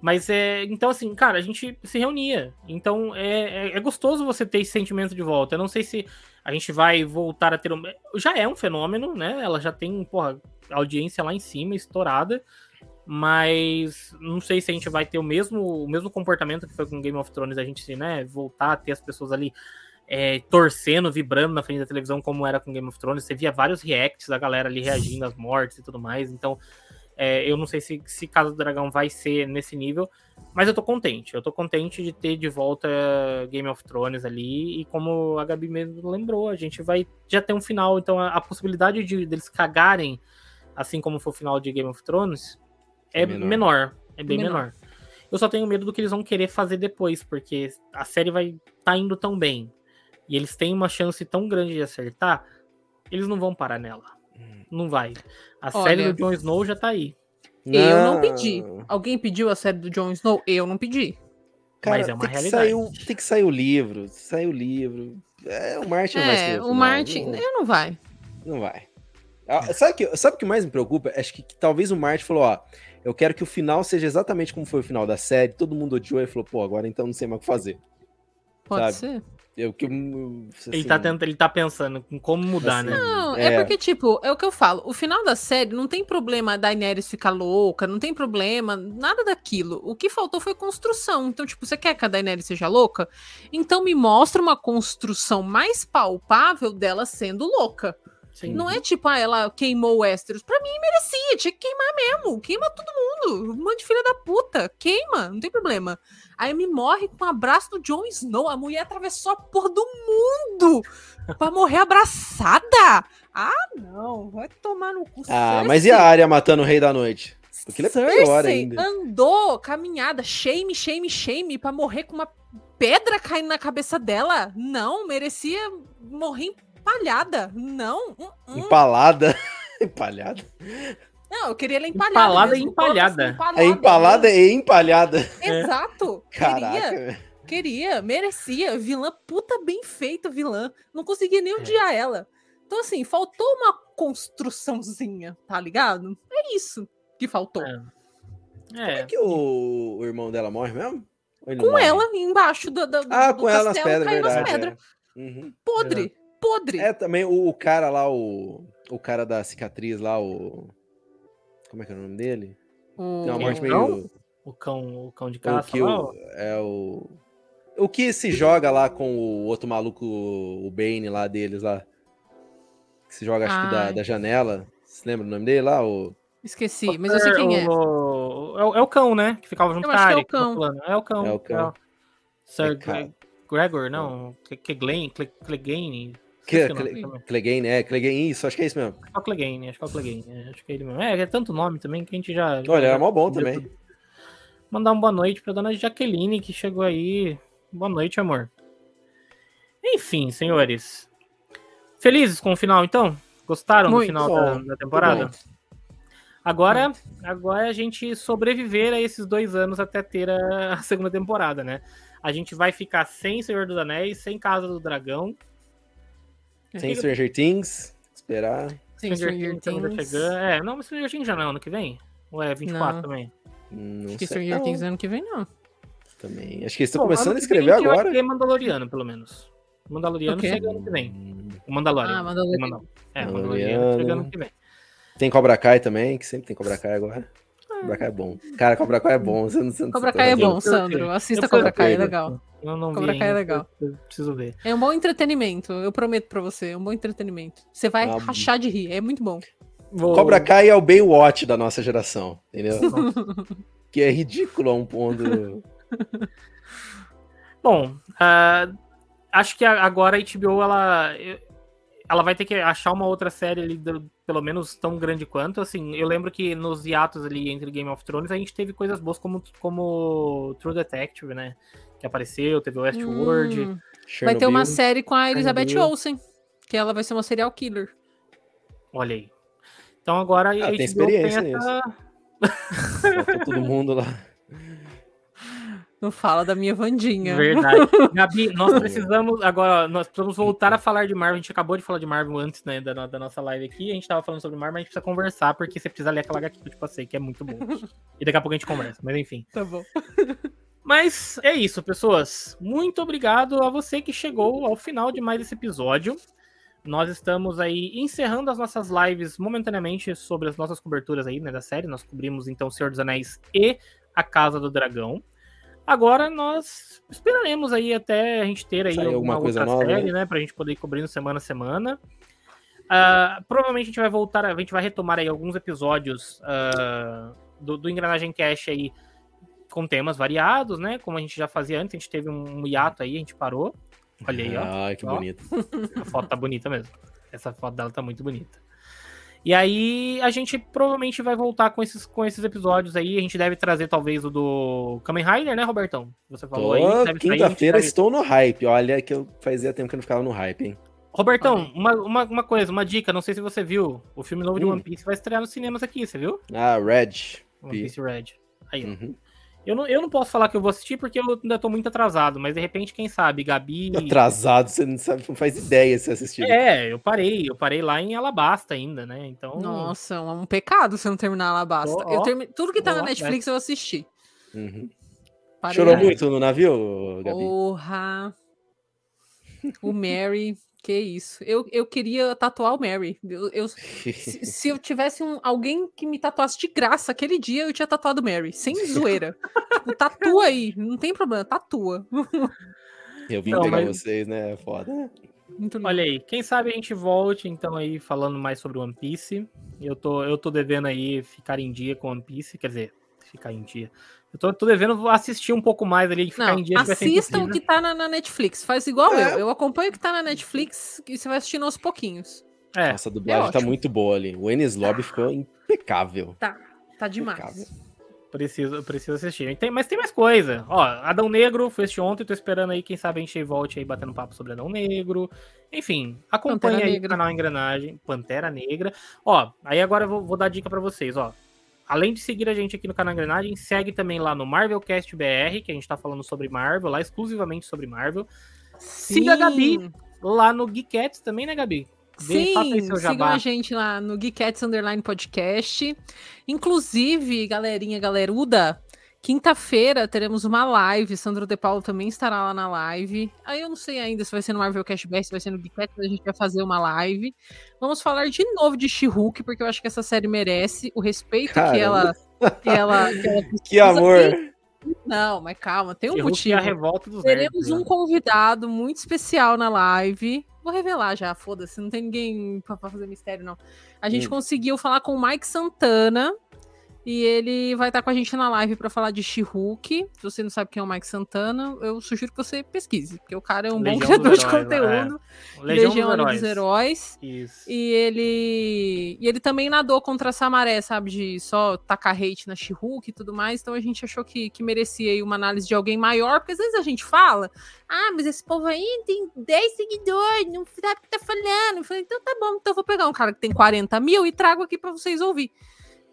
Mas é. Então, assim, cara, a gente se reunia. Então é, é, é, gostoso você ter esse sentimento de volta. Eu não sei se a gente vai voltar a ter. Um... Já é um fenômeno, né? Ela já tem, porra, audiência lá em cima, estourada. Mas não sei se a gente vai ter o mesmo, o mesmo comportamento que foi com Game of Thrones, a gente, né, voltar a ter as pessoas ali é, torcendo, vibrando na frente da televisão, como era com Game of Thrones. Você via vários reacts da galera ali reagindo às mortes e tudo mais. Então, é, eu não sei se, se Casa do Dragão vai ser nesse nível, mas eu tô contente. Eu tô contente de ter de volta Game of Thrones ali. E como a Gabi mesmo lembrou, a gente vai já ter um final. Então, a, a possibilidade de deles cagarem, assim como foi o final de Game of Thrones, é, é menor. menor. É bem menor. menor. Eu só tenho medo do que eles vão querer fazer depois, porque a série vai tá indo tão bem e eles têm uma chance tão grande de acertar, eles não vão parar nela. Hum. Não vai. A Olha, série do Jon Snow já tá aí. Não. Eu não pedi. Alguém pediu a série do Jon Snow? Eu não pedi. Cara, Mas é uma tem realidade. Que sair, tem que sair o livro. Sair o livro. É, o Martin é, vai ser. O, o Martin. Não, não vai. Não vai. Ah, sabe o que, sabe que mais me preocupa? Acho que, que, talvez o Martin falou: ó, eu quero que o final seja exatamente como foi o final da série. Todo mundo odiou e falou: pô, agora então não sei mais o que fazer. Pode sabe? ser. Eu, que, assim, ele, tá tentando, ele tá pensando em como mudar, assim, né? Não, é. é. porque, tipo, é o que eu falo. O final da série não tem problema a Daenerys ficar louca, não tem problema, nada daquilo. O que faltou foi construção. Então, tipo, você quer que a Daenerys seja louca? Então me mostra uma construção mais palpável dela sendo louca. Sim. Não é tipo, ah, ela queimou o Westeros. Pra mim, merecia. Tinha que queimar mesmo. Queima todo mundo. Um monte de filha da puta. Queima, não tem problema. Aí me morre com um abraço do Jon Snow. A mulher atravessou a porra do mundo pra morrer abraçada. Ah, não. Vai tomar no cu. Ah, Cersei. mas e a área matando o Rei da Noite? Aquilo é pior ainda. andou, caminhada, shame, shame, shame, pra morrer com uma pedra caindo na cabeça dela. Não, merecia morrer empalhada. Não. Uh -uh. Empalada? empalhada? Não, eu queria ela empalhada. Empalada mesmo, e empalhada. empalada. É empalada e empalhada. Exato. Caraca. Queria, queria, merecia. Vilã, puta bem feita vilã. Não conseguia nem odiar é. ela. Então, assim, faltou uma construçãozinha, tá ligado? É isso que faltou. É. Como é que o, o irmão dela morre mesmo? Com morre? ela embaixo do, do, ah, do com ela nas pedras, verdade. Pedras. É. Uhum. Podre podre. É, também o, o, cara lá, o, o cara da cicatriz lá, o. Como é que é o nome dele? O... Tem uma morte meio. O cão, o cão de caça. O que lá, o, é o. O que se joga lá com o outro maluco, o Bane lá deles lá. Que se joga, acho Ai. que da, da janela. Você lembra o nome dele lá? O... Esqueci, mas eu sei quem é. O, é, o, é o cão, né? Que ficava junto com a É o cão. É o cão. É o cão. É o... Sir é, Gregor, não. Clegane, Clegane. Clegane, é, Clegane, isso, acho que é isso mesmo. Acho que é o Clegane, acho que é o Clegane, é, acho que é ele mesmo. É, é tanto nome também que a gente já. Olha, é mó bom também. Tudo. Mandar uma boa noite pra dona Jaqueline, que chegou aí. Boa noite, amor. Enfim, senhores. Felizes com o final, então? Gostaram Muito do final da, da, temporada? Agora, agora a gente sobreviver a esses dois anos até ter a, a segunda temporada, né? A gente vai ficar sem Senhor dos Anéis, sem Casa do Dragão, sem Stranger Things, esperar. Sem Stranger, Stranger Things. Chegando. É, não, mas Stranger Things já não é ano que vem? Ou é 24 Não. também? Não Acho que sei, Stranger não. Things ano que vem, não. Também. Acho que eles estão começando a escrever agora. ter Mandaloriano, pelo menos. Mandaloriano O quê? chega ano que vem. O Mandalorian. Ah, Mandalorian. Mandal- É, Mandaloriano. Mandaloriano chega ano que vem. Tem Cobra Kai também, que sempre tem Cobra Kai agora. Cobra Kai é bom. Cara, Cobra Kai é bom. Você não, você Cobra Kai é bom? Sandro. Assista Eu Cobra Kai, é eu- legal. Eu não Cobra vi Kai é legal. eu- preciso ver. É um bom entretenimento, eu prometo pra você. É um bom entretenimento. Você vai Ah, rachar de rir, é muito bom. Vou- Cobra Kai é o Baywatch da nossa geração, entendeu? que é ridículo a um ponto. Bom, ah, acho que agora a HBO ela, ela vai ter que achar uma outra série ali, do- pelo menos tão grande quanto. Assim, eu lembro que nos hiatos ali entre Game of Thrones a gente teve coisas boas como, como True Detective, né? Que apareceu, teve Westworld. Hum, vai ter uma série com a Elizabeth Chernobyl. Olsen, que ela vai ser uma serial killer. Olha aí. Então agora a Ah, tem experiência tem essa... Faltou todo mundo lá. Não fala da minha Vandinha. Verdade. Gabi, nós precisamos agora, nós precisamos voltar a falar de Marvel. A gente acabou de falar de Marvel antes, né, da, da nossa live aqui. A gente tava falando sobre Marvel, mas a gente precisa conversar, porque você precisa ler aquela HQ que eu te passei, que é muito bom. E daqui a pouco a gente conversa, mas enfim. Tá bom. Mas é isso, pessoas. Muito obrigado a você que chegou ao final de mais esse episódio. Nós estamos aí encerrando as nossas lives momentaneamente sobre as nossas coberturas aí, né, da série. Nós cobrimos então Senhor dos Anéis e A Casa do Dragão. Agora nós esperaremos aí até a gente ter aí alguma alguma outra nova, série, né, pra gente poder ir cobrindo semana a semana. Ah, provavelmente a gente vai voltar, a gente vai retomar aí alguns episódios ah, do, do Engrenagem Cash aí com temas variados, né? Como a gente já fazia antes, a gente teve um hiato aí, a gente parou. Olha aí, ó. Ai, que Ó. bonito. A foto tá bonita mesmo. Essa foto dela tá muito bonita. E aí a gente provavelmente vai voltar com esses, com esses episódios aí. A gente deve trazer talvez o do Kamen Rider, né, Robertão? Você falou aí. Tô- deve sair, a gente Quinta-feira estou no hype. Olha que eu fazia tempo que eu não ficava no hype, hein? Robertão, uma, uma, uma coisa, uma dica, não sei se você viu. O filme novo de Hum. One Piece vai estrear nos cinemas aqui, você viu? Ah, Red. One. Piece Red. Aí. Uhum. Eu não, eu não posso falar que eu vou assistir porque eu ainda tô muito atrasado, mas de repente, quem sabe, Gabi. Atrasado, você não sabe, não faz ideia se assistir. É, eu parei, eu parei lá em Alabasta ainda, né? Então. Nossa, é um pecado você não terminar lá basta. Ó, Eu termi... Tudo que tá Ó, na Netflix eu assisti. Uhum. Chorou muito no navio, Gabi? Porra. O Mary, que isso. Eu, eu queria tatuar o Mary. Eu, eu- se, se eu tivesse um, alguém que me tatuasse de graça aquele dia, eu tinha tatuado o Mary, sem zoeira. tipo, tatua aí, não tem problema, tatua. Eu vim Não, pegar mas- vocês, né? É Foda. Muito lindo. Olha aí, quem sabe a gente volte então aí falando mais sobre One Piece. Eu tô, eu tô devendo aí ficar em dia com One Piece, quer dizer, ficar em dia. Eu tô, tô devendo assistir um pouco mais ali, ficar Não, em dia. assista o impossível. que tá na, na Netflix. Faz igual É. eu. Eu acompanho o que tá na Netflix e você vai assistindo aos pouquinhos. É, Nossa, a dublagem tá ótimo. muito boa ali. O Enes Lobby ficou impecável. Tá, tá demais. Impecável. preciso, preciso assistir. Tem, mas tem mais coisa. Ó, Adão Negro foi este ontem, tô esperando aí, quem sabe a gente volte aí batendo papo sobre Adão Negro. Enfim, acompanhe Pantera aí Negra. o canal Engrenagem, Pantera Negra. Ó, aí agora eu vou, vou dar dica pra vocês, ó. Além de seguir a gente aqui no canal Engrenagem, segue também lá no Marvelcast BR, que a gente tá falando sobre Marvel, lá exclusivamente sobre Marvel. Siga a Gabi lá no Geekettes também, né, Gabi? Sim, sigam a gente lá no Geekettes Underline Podcast. Inclusive, galerinha, galeruda, quinta-feira teremos uma live. Sandro De Paulo também estará lá na live. Aí eu não sei ainda se vai ser no Marvel Cast BR, se vai ser no Geekettes, mas a gente vai fazer uma live. Vamos falar de novo de She-Hulk, porque eu acho que essa série merece o respeito que ela, que ela, que ela. Que amor! Não, mas calma, tem um She-Hulk e a motivo. revolta dos Teremos nerds, um né? convidado muito especial na live. Vou revelar já, foda-se, não tem ninguém pra, pra fazer mistério, não. A gente Hum. conseguiu falar com o Mike Santana e ele vai estar com a gente na live pra falar de She-Hulk. Se você não sabe quem é o Mike Santana, eu sugiro que você pesquise, porque o cara é um bom Legião criador dos de Heróis, conteúdo. Legião, Legião dos dos Heróis. Isso. E ele. E ele também nadou contra essa maré, sabe? De só tacar hate na She-Hulk e tudo mais. Então a gente achou que, que merecia aí uma análise de alguém maior, porque às vezes a gente fala, ah, mas esse povo aí tem 10 seguidores, não sabe o que tá falando. Eu falei, então tá bom, então eu vou pegar um cara que tem 40 mil e trago aqui pra vocês ouvir.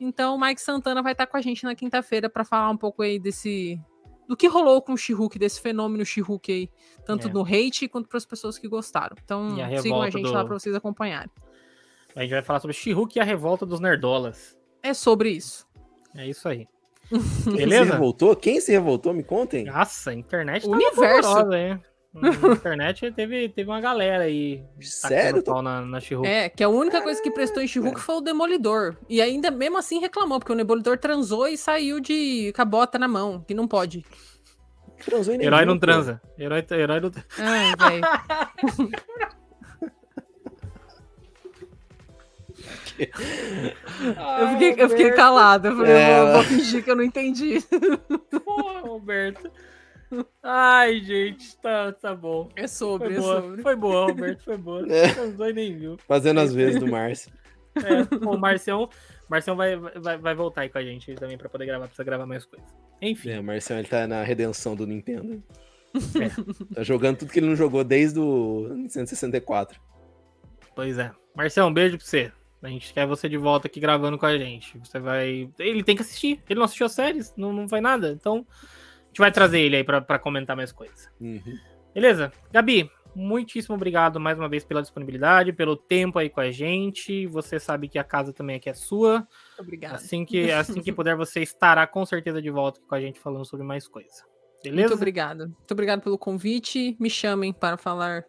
Então o Mike Santana vai estar com a gente na quinta-feira pra falar um pouco aí desse. Do que rolou com o She-Hulk, desse fenômeno She-Hulk aí, tanto É. no hate quanto para as pessoas que gostaram. Então a sigam a gente do- lá pra vocês acompanharem. A gente vai falar sobre She-Hulk e a revolta dos nerdolas. É sobre isso. É isso aí. Quem Beleza? se revoltou? Quem se revoltou? Me contem. Nossa, a internet o universo. hein? Na internet teve, teve uma galera aí. Sério? Tô... Na, na é, que a única coisa que prestou em she foi o Demolidor. E ainda mesmo assim reclamou, porque o Demolidor transou e saiu de cabota na mão, que não pode. Transou em Herói não transa. Herói, herói não Ai, velho. eu, fiquei, eu fiquei calado. Eu falei, é... vou, vou fingir que eu não entendi. Porra, Roberto. Ai, gente, tá, tá bom. É sobre, foi é boa. sobre. Foi boa, Roberto, foi boa. É. Não dois nem viu. Fazendo as vezes do Márcio. É, o Marcião, Marcião vai, vai, vai voltar aí com a gente também pra poder gravar, precisa gravar mais coisas. Enfim. É, o Marcião ele tá na redenção do Nintendo. É. tá jogando tudo que ele não jogou desde o 164. Pois é. Marcião, um beijo pra você. A gente quer você de volta aqui gravando com a gente. Você vai. Ele tem que assistir. Ele não assistiu as séries, não, não foi nada. Então, gente vai trazer ele aí pra, pra comentar mais coisas. Uhum. Beleza? Gabi, muitíssimo obrigado mais uma vez pela disponibilidade, pelo tempo aí com a gente. Você sabe que a casa também aqui é sua. Obrigada. Assim que, assim que puder, você estará com certeza de volta com a gente falando sobre mais coisa. Beleza? Muito obrigada. Muito obrigado pelo convite. Me chamem para falar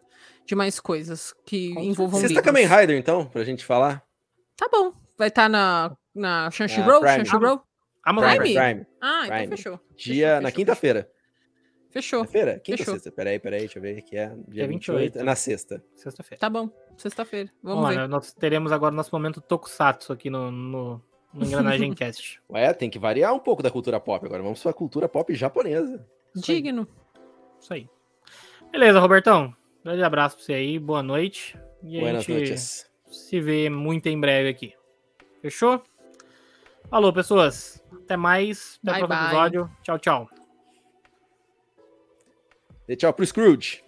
de mais coisas que envolvam Você está Kamen Rider, então, pra gente falar? Tá bom. Vai estar tá na, na Crunchyroll? Crunchyroll? Amazon Prime? Prime. Ah, então Prime. fechou. Dia fechou, na quinta-feira. Fechou. Quinta-feira? Quinta ou sexta? Peraí, peraí, deixa eu ver que é. Dia 28. 28. É na sexta. Sexta-feira. Tá bom. Sexta-feira. Vamos, Vamos ver. nós teremos agora nosso momento Tokusatsu aqui no, no, no Engrenagem Cast. Ué, tem que variar um pouco da cultura pop agora. Vamos pra cultura pop japonesa. Digno. Isso aí. Beleza, Robertão. Grande abraço pra você aí. Boa noite. E Buenas a gente noites. se vê muito em breve aqui. Fechou? Falou, pessoas. Até mais. Até o próximo episódio. Tchau, tchau. E tchau pro Scrooge.